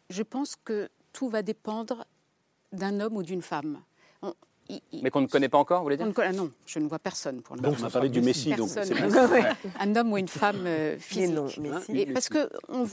je pense que tout va dépendre d'un homme ou d'une femme. On- il- il- Mais qu'on ne connaît pas encore, vous voulez on dire connaît- non, je ne vois personne pour le Donc, moment. on a parlé du Messie, donc Personne. c'est bien. Ouais. Un homme ou une femme euh, physique. non, Messie. Et parce que on,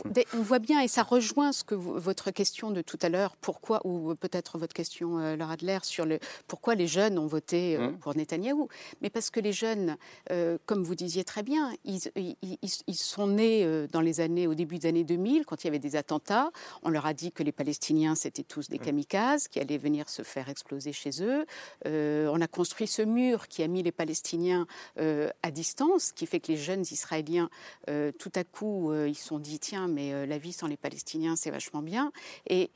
voit bien, et ça rejoint ce que vous- votre question de tout à l'heure, pourquoi, ou peut-être votre question, euh, Laura Adler, sur le pourquoi les jeunes ont voté euh, Hum. pour Netanyahou. Mais parce que les jeunes, euh, comme vous disiez très bien, ils, ils- ils- ils sont nés euh, dans les années, au début des années 2000, quand il y avait des attentats. On leur a dit que les Palestiniens, c'était tous des kamikazes, qui allaient venir se faire exploser chez eux. Euh, on a construit ce mur qui a mis les Palestiniens euh, à distance, qui fait que les jeunes Israéliens, euh, tout à coup, ils se sont dit tiens, mais la vie sans les Palestiniens, c'est vachement bien. Et,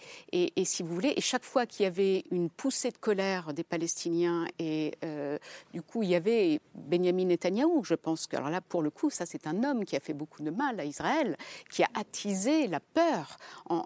si vous voulez, et chaque fois qu'il y avait une poussée de colère des Palestiniens, et du coup, il y avait Benjamin Netanyahou, je pense que, alors là, pour le coup, ça, c'est un homme qui a fait beaucoup de mal à Israël, qui a attisé la peur en-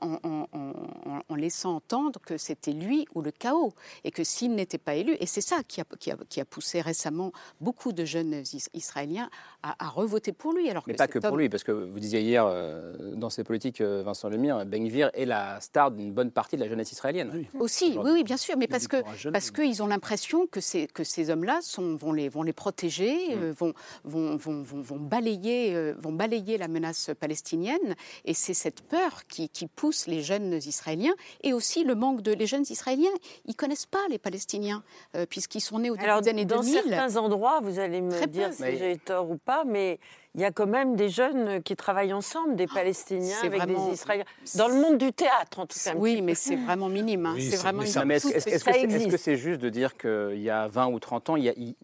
en laissant entendre que c'était lui ou le chaos, et que s'il n'était pas élu, et c'est ça qui a, qui, a, qui a poussé récemment beaucoup de jeunes is- Israéliens à, à revoter pour lui. Alors Mais que pas que pour lui, parce que vous disiez hier, euh, dans ses politiques, euh, Vincent Lemire, Ben Gvir est la star d'une bonne partie de la jeunesse israélienne. Aussi, oui, oui, bien sûr, mais parce que parce qu'ils ont l'impression que ces que ces hommes-là vont les vont les protéger, euh, vont, vont, vont, vont vont balayer euh, vont balayer la menace palestinienne, et c'est cette peur qui, qui pousse les jeunes Israéliens et aussi le manque de les jeunes Israéliens, ils connaissent pas les Palestiniens euh, puisqu'ils sont nés au début Alors, des années dans 2000. certains endroits, vous allez me Très dire peu. si j'ai tort ou pas, mais il y a quand même des jeunes qui travaillent ensemble, des Palestiniens c'est avec vraiment- des Israéliens. Dans le monde du théâtre, en tout cas. Oui, mais c'est vraiment minime. hein. Oui, c'est vraiment est-ce est-ce petite- que c'est juste de dire qu'il y a 20 ou 30 ans, il y a, il-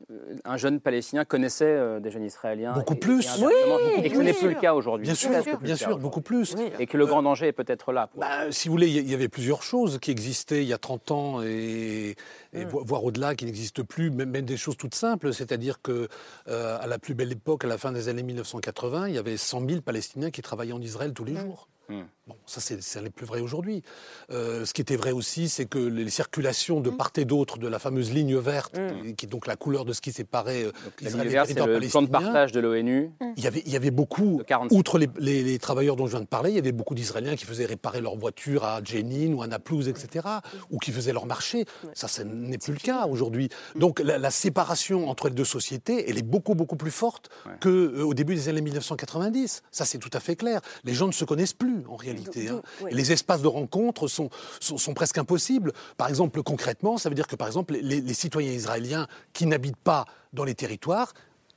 un jeune Palestinien connaissait euh, des jeunes Israéliens Beaucoup et- plus. et Oui, et que ce n'est plus le cas aujourd'hui. Bien sûr, bien sûr, beaucoup plus. Et que le grand danger est peut-être là. pour- Bah, si vous voulez, il y avait plusieurs choses qui existaient il y a 30 ans et, et vo- voire au-delà qui n'existent plus, même, même des choses toutes simples. C'est-à-dire que euh, à la plus belle époque, à la fin des années 1980, il y avait 100 000 Palestiniens qui travaillaient en Israël tous les jours. Bon, ça, c'est, ça n'est plus vrai aujourd'hui. Euh, ce qui était vrai aussi, c'est que les circulations de part et d'autre de la fameuse ligne verte, qui- qui est donc la couleur de ce qui séparait euh, La ligne verte, c'est le plan de partage de l'ONU. il y avait, il y avait beaucoup, outre les, les- les travailleurs dont je viens de parler, il y avait beaucoup d'Israéliens qui faisaient réparer leur voiture à Jenin ou à Naplouse, etc., ou qui faisaient leur marché. Ça, ce n'est plus le cas aujourd'hui. Donc la, la séparation entre les deux sociétés, elle est beaucoup, beaucoup plus forte qu'au début des années 1990. Ça, c'est tout à fait clair. Les gens ne se connaissent plus, en réalité. hein. ouais. Et Les espaces de rencontre sont, sont, sont presque impossibles. Par exemple, concrètement, ça veut dire que, par exemple, les, les citoyens israéliens qui n'habitent pas dans les territoires,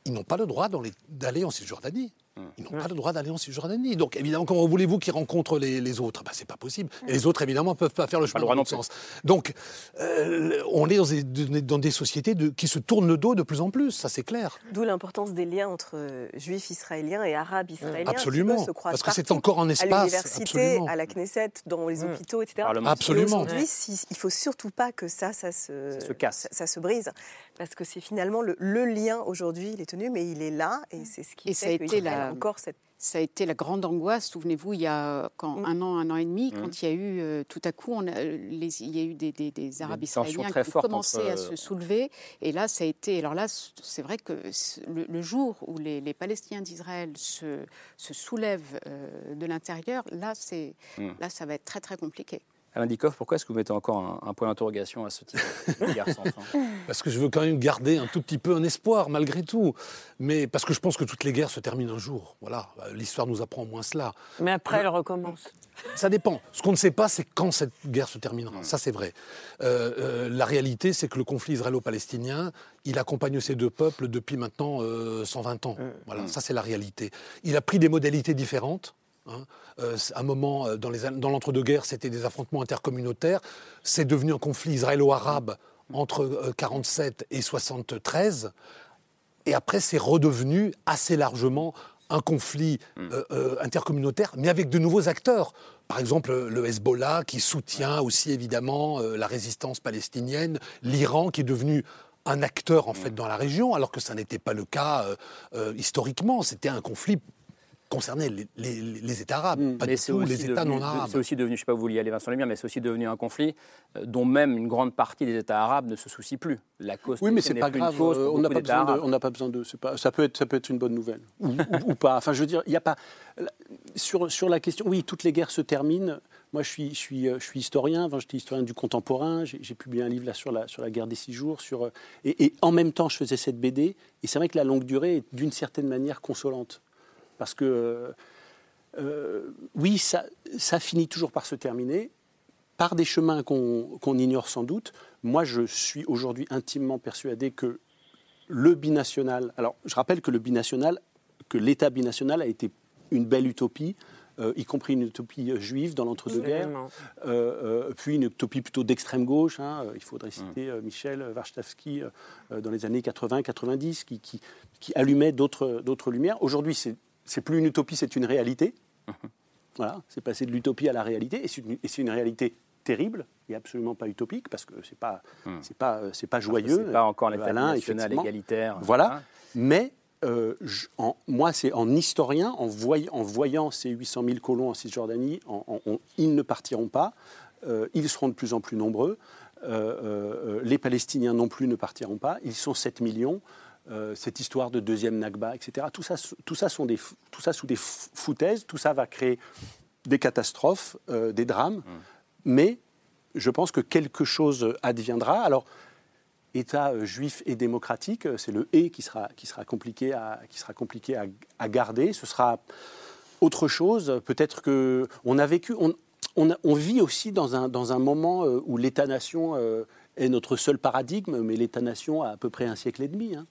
ils n'ont pas le droit d'aller en Cisjordanie. Ils n'ont pas le droit d'aller en Cisjordanie. Donc, évidemment, comment voulez-vous qu'ils rencontrent les, les autres? Ben, C'est pas possible. Et les autres, évidemment, ne peuvent pas faire le chemin dans non l'autre sens. Donc, euh, on est dans des, dans des sociétés de- qui se tournent le dos de plus en plus, ça c'est clair. D'où l'importance des liens entre euh, juifs israéliens et arabes israéliens. qui, Absolument, eux, se croisent parce que c'est encore en espace, À l'université, absolument. à la Knesset, dans les hôpitaux, etc. Et Absolument. Aujourd'hui, Ouais. si- il faut surtout pas que ça, ça se, se casse. Ça, ça se brise. Parce que c'est finalement le, le lien aujourd'hui, il est tenu, mais il est là. Et c'est ce qui Et fait ça a été la, encore cette ça a été la grande angoisse. Souvenez-vous, il y a quand, Mm. un an, un an et demi, quand il y a eu euh, tout à coup, on a, euh, les- il y a eu des, des- des Arabes israéliens qui ont commencé entre, à euh, se soulever. Et là, ça a été. Alors là, c'est vrai que le, le jour où les, les Palestiniens d'Israël se, se soulèvent euh, de l'intérieur, là, c'est Mm. là, ça va être très très compliqué. Alain Dikoff, pourquoi est-ce que vous mettez encore un, un point d'interrogation à ce type de guerre sans fin Parce que je veux quand même garder un tout petit peu un espoir, malgré tout. Mais parce que je pense que toutes les guerres se terminent un jour. Voilà, l'histoire nous apprend au moins cela. Mais après, elle recommence. Ça dépend. Ce qu'on ne sait pas, c'est quand cette guerre se terminera. Ça, c'est vrai. Euh, euh, la réalité, c'est que le conflit israélo-palestinien, il accompagne ces deux peuples depuis maintenant euh, 120 ans. Voilà, ça, c'est la réalité. Il a pris des modalités différentes. Hein. Euh, à un moment, euh, dans les an- dans l'entre-deux-guerres, c'était des affrontements intercommunautaires. C'est devenu un conflit israélo-arabe entre 1947 et 1973. Et après, c'est redevenu assez largement un conflit euh, euh, intercommunautaire, mais avec de nouveaux acteurs. Par exemple, le Hezbollah, qui soutient aussi évidemment euh, la résistance palestinienne, l'Iran, qui est devenu un acteur en fait dans la région, alors que ça n'était pas le cas euh, euh, historiquement. C'était un conflit concernait les, les- les États arabes, pas Mais du tout les États devenu- non arabes. C'est aussi devenu, je ne sais pas où vous vouliez aller Vincent Lumière, mais c'est aussi devenu un conflit euh, dont même une grande partie des États arabes ne se soucie plus. La cause Oui, mais c'est pas grave. cause euh, on n'a pas besoin de. pas besoin Pas, ça peut être, ça peut être une bonne nouvelle ou, ou- ou pas. Enfin, je veux dire, il n'y a pas. Sur, sur la question, oui, toutes les guerres se terminent. Moi, je suis, je suis, euh, je suis historien. Enfin, j'étais historien du contemporain. J'ai publié un livre là sur la sur la guerre des six jours. Sur et, et en même temps, je faisais cette BD. Et c'est vrai que la longue durée est d'une certaine manière consolante, parce que euh, euh, oui, ça, ça finit toujours par se terminer par des chemins qu'on qu'on ignore sans doute. Moi, je suis aujourd'hui intimement persuadé que le binational. Alors, je rappelle que le binational, que l'État binational a été une belle utopie. euh, y compris une utopie juive dans l'entre-deux-guerres, euh, euh, puis une utopie plutôt d'extrême gauche. hein. Il faudrait citer euh, Michel Warszawski euh, dans les années 80-90, qui, qui, qui allumait d'autres d'autres lumières. Aujourd'hui, c'est c'est plus une utopie, c'est une réalité. Voilà, c'est passé de l'utopie à la réalité, et c'est une, réalité terrible et absolument pas utopique parce que c'est pas c'est pas euh, c'est pas joyeux. c'est pas encore euh, l'État Alain, égalitaire. Voilà, Hein. mais euh, je- en- moi c'est en historien en, voy- en voyant ces 800 000 colons en Cisjordanie, en- ils ne partiront pas, euh, ils seront de plus en plus nombreux. Euh, les Palestiniens non plus ne partiront pas. Ils sont 7 millions. Euh, cette histoire de deuxième Nakba, etc. Tout ça, tout ça, sont des, tout ça sous des foutaises. Tout ça va créer des catastrophes, euh, des drames. Mais je pense que quelque chose adviendra. Alors, État euh, juif et démocratique, c'est le et qui sera, qui sera compliqué, à, qui sera compliqué à, à garder. Ce sera autre chose. Peut-être que on a vécu, on, on, a- on vit aussi dans un, dans un moment où l'État-nation est notre seul paradigme, mais l'État-nation a à peu près un siècle et demi. hein.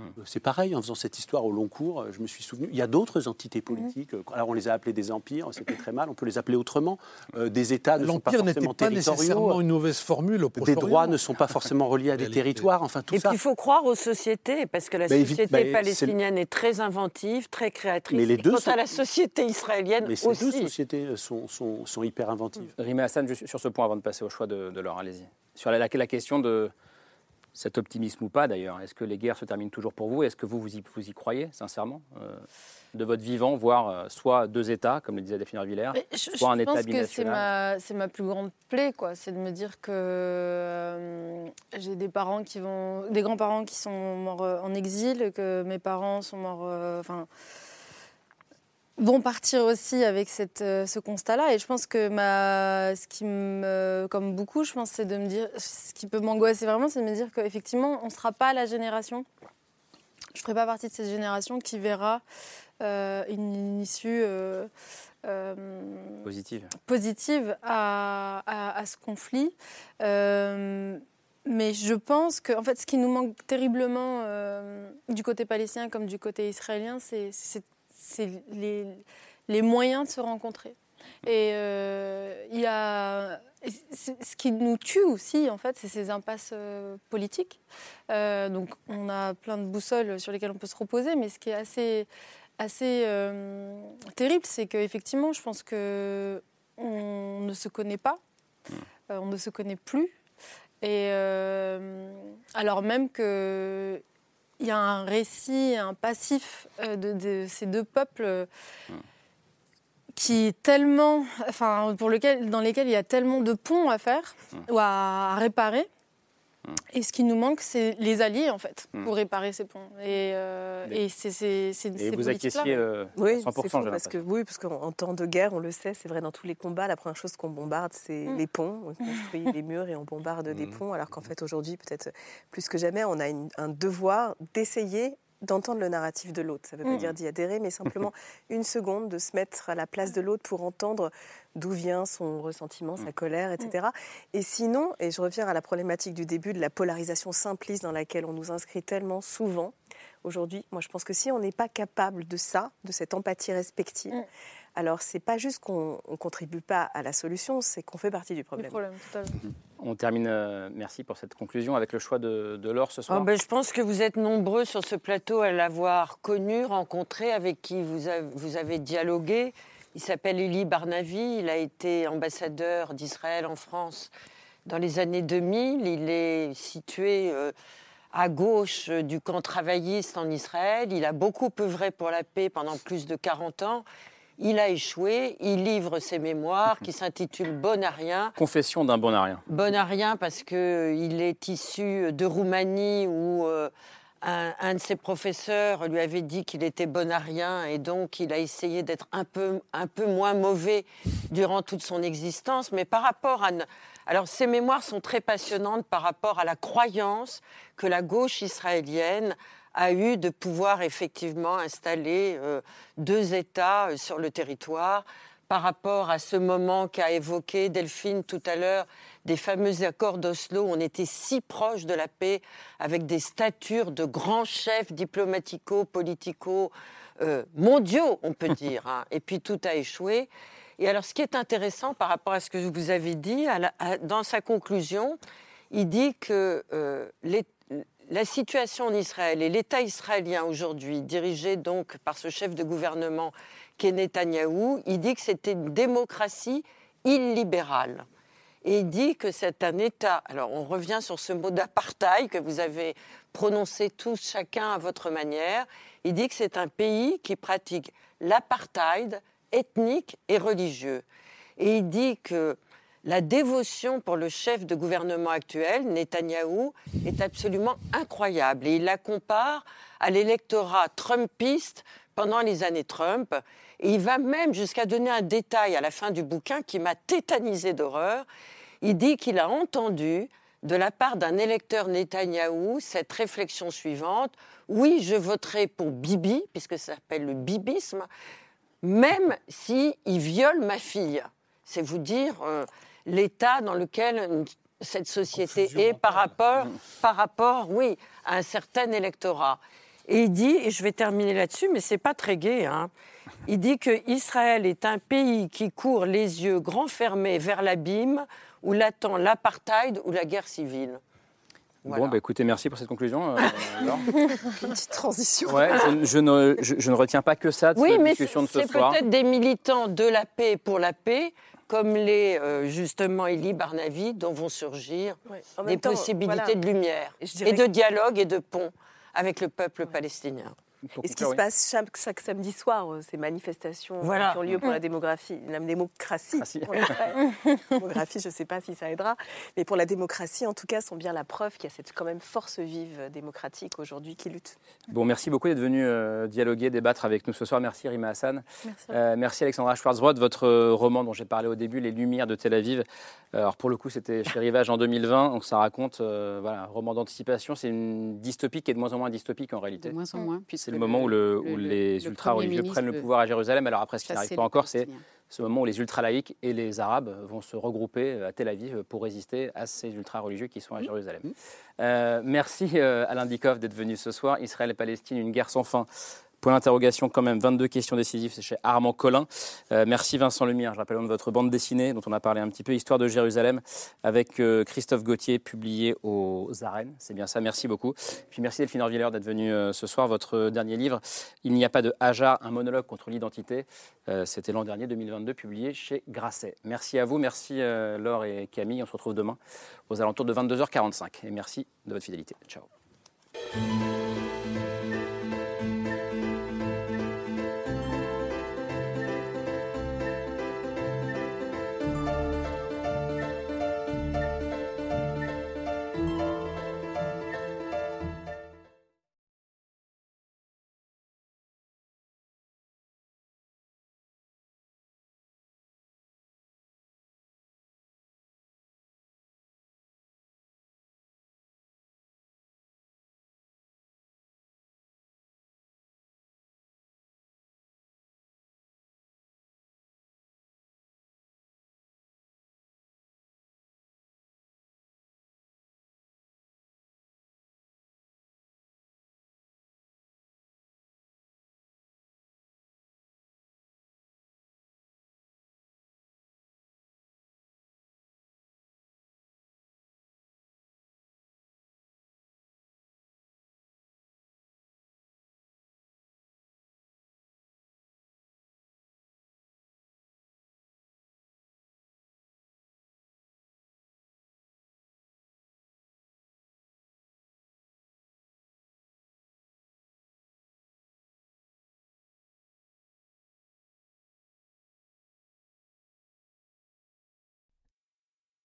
Euh, C'est pareil, en faisant cette histoire au long cours, euh, je me suis souvenu, il y a d'autres entités politiques, euh, alors on les a appelées des empires, c'était très mal, on peut les appeler autrement, Euh, des États ne sont pas L'Empire n'était forcément pas nécessairement une mauvaise formule au des droits ne sont pas forcément reliés à des territoires, enfin tout Et ça. puis il faut croire aux sociétés, parce que la Bah, société bah, palestinienne est très inventive, très créatrice. Mais les Et deux quant sont- à la société israélienne Mais ces aussi. deux sociétés sont, sont, sont hyper inventives. Rimé Hassan, juste sur ce point avant de passer au choix de, de Laure, allez-y. Sur la, la- la question de cet optimisme ou pas d'ailleurs, est-ce que les guerres se terminent toujours pour vous Est-ce que vous, vous y, vous y croyez sincèrement euh, De votre vivant, voir euh, soit deux États, comme le disait Delphine Villers, je, soit un État pense que c'est binational ma, c'est ma plus grande plaie, quoi. C'est de me dire que euh, j'ai des parents qui vont, des grands-parents qui sont morts en exil, que mes parents sont morts, enfin, vont partir aussi avec cette, euh, ce constat-là. Et je pense que ma, ce qui me, comme beaucoup, je pense, c'est de me dire, ce qui peut m'angoisser vraiment, c'est de me dire qu'effectivement, on ne sera pas la génération. Je ne ferai pas partie de cette génération qui verra euh, une, une issue. euh, euh, positive positive à, à- à ce conflit. Mais je pense que, en fait, ce qui nous manque terriblement euh, du côté palestinien comme du côté israélien, c'est c'est- les, les moyens de se rencontrer. Et euh, y a ce qui nous tue aussi, en fait, c'est ces impasses euh, politiques. Euh, donc, on a plein de boussoles sur lesquelles on peut se reposer, mais ce qui est assez, assez terrible, c'est qu'effectivement, je pense que on ne se connaît pas, on ne se connaît plus, et alors même que il y a un récit, un passif euh, de, de ces deux peuples euh, qui est tellement, enfin, pour lequel, dans lesquels il y a tellement de ponts à faire ou à, à réparer. Et ce qui nous manque, c'est les alliés, en fait, Mm. pour réparer ces ponts. Et, euh, Mais- et c'est c'est- c'est- Et ces vous acquiesciez euh, Oui, à c'est 100%, faux, j'ai parce que oui, parce qu'en en temps de guerre, on le sait, c'est vrai dans tous les combats, la première chose qu'on bombarde, c'est Mm. les ponts. On construit les murs et on bombarde des Mm. ponts, alors qu'en fait aujourd'hui, peut-être plus que jamais, on a une- un devoir d'essayer d'entendre le narratif de l'autre. Ça ne veut pas Mm. dire d'y adhérer, mais simplement une seconde de se mettre à la place de l'autre pour entendre d'où vient son ressentiment, sa colère, etc. Et sinon, et je reviens à la problématique du début de la polarisation simpliste dans laquelle on nous inscrit tellement souvent, aujourd'hui, moi je pense que si on n'est pas capable de ça, de cette empathie respective, alors c'est pas juste qu'on ne contribue pas à la solution, c'est qu'on fait partie du problème. On termine, euh, merci pour cette conclusion, avec le choix de, de Laure ce soir. Oh, ben, je pense que vous êtes nombreux sur ce plateau à l'avoir connu, rencontré, avec qui vous avez, vous avez dialogué. Il s'appelle Elie Barnavi, il a été ambassadeur d'Israël en France dans les années 2000. Il est situé euh, à gauche euh, du camp travailliste en Israël. Il a beaucoup œuvré pour la paix pendant plus de 40 ans. Il a échoué. Il livre ses mémoires qui s'intitulent Bon à rien. Confession d'un bon à rien. Bon à rien parce qu'il est issu de Roumanie où euh, un, un de ses professeurs lui avait dit qu'il était bon à rien et donc il a essayé d'être un peu, un peu moins mauvais durant toute son existence. Mais par rapport à... Alors ses mémoires sont très passionnantes par rapport à la croyance que la gauche israélienne a eu de pouvoir effectivement installer euh, deux États euh, sur le territoire par rapport à ce moment qu'a évoqué Delphine tout à l'heure, des fameux accords d'Oslo, on était si proche de la paix, avec des statures de grands chefs diplomatico, politico, euh, mondiaux, on peut dire. hein. Et puis tout a échoué. Et alors, ce qui est intéressant par rapport à ce que vous avez dit, à la- à- dans sa conclusion, il dit que euh, les- la situation en Israël et l'État israélien aujourd'hui, dirigé donc par ce chef de gouvernement qui est Netanyahou, il dit que c'était une démocratie illibérale. Et il dit que c'est un État. Alors on revient sur ce mot d'apartheid que vous avez prononcé tous chacun à votre manière. Il dit que c'est un pays qui pratique l'apartheid ethnique et religieux. Et il dit que la dévotion pour le chef de gouvernement actuel, Netanyahou, est absolument incroyable. Et il la compare à l'électorat trumpiste pendant les années Trump. Et il va même jusqu'à donner un détail à la fin du bouquin qui m'a tétanisé d'horreur. Il dit qu'il a entendu de la part d'un électeur Netanyahou cette réflexion suivante oui, je voterai pour Bibi, puisque ça s'appelle le bibisme, même s'il viole ma fille. C'est vous dire euh, l'état dans lequel cette société est par rapport, par rapport, oui, à un certain électorat. Et il dit, et je vais terminer là-dessus, mais c'est pas très gai, hein, il dit que Israël est un pays qui court les yeux grands fermés vers l'abîme, où l'attend l'apartheid ou la guerre civile. Bon, bah, écoutez, merci pour cette conclusion. euh, petite transition. Ouais, je, je ne, je- je ne retiens pas que ça de Oui, cette mais discussion de ce c'est soir. peut-être des militants de la paix pour la paix, comme les euh, justement Elie Barnavi, dont vont surgir En des temps, possibilités voilà. de lumière Et de dialogue et de pont avec le peuple palestinien. Et ce qui se passe chaque, chaque samedi soir, euh, ces manifestations euh, Voilà. qui ont lieu pour Mm. la démographie, la démocratie. démographie, je ne sais pas si ça aidera, mais pour la démocratie, en tout cas, sont bien la preuve qu'il y a cette quand même force vive démocratique aujourd'hui qui lutte. Bon, merci beaucoup d'être venu euh, dialoguer, débattre avec nous ce soir. Merci Rima Hassan. Merci. Euh, merci Alexandra Schwarzbrod. Votre roman dont j'ai parlé au début, Les Lumières de Tel Aviv. Alors pour le coup, c'était chez Rivage en 2020. Donc ça raconte, euh, voilà, un roman d'anticipation. C'est une dystopie qui est de moins en moins dystopique en réalité. De moins en moins, C'est le moment où, le- où le- les le ultra-religieux prennent le pouvoir à Jérusalem. Alors après, ce qui n'arrive pas encore, c'est ce moment où les ultra-laïcs et les Arabes vont se regrouper à Tel Aviv pour résister à ces ultra-religieux qui sont à Jérusalem. Euh, merci euh, Alain Dikoff d'être venu ce soir. Israël et Palestine, une guerre sans fin. Point d'interrogation quand même, 22 questions décisives, c'est chez Armand Collin. Euh, merci Vincent Lemire, je rappelle de votre bande dessinée dont on a parlé un petit peu, Histoire de Jérusalem, avec euh, Christophe Gauthier, publié aux arènes. C'est bien ça, merci beaucoup. Puis merci Delphine Orviller d'être venue euh, ce soir. Votre dernier livre, Il n'y a pas de Hajar, un monologue contre l'identité. C'était l'an dernier, 2022, publié chez Grasset. Merci à vous, merci Laure et Camille. On se retrouve demain aux alentours de 22h45. Et merci de votre fidélité. Ciao.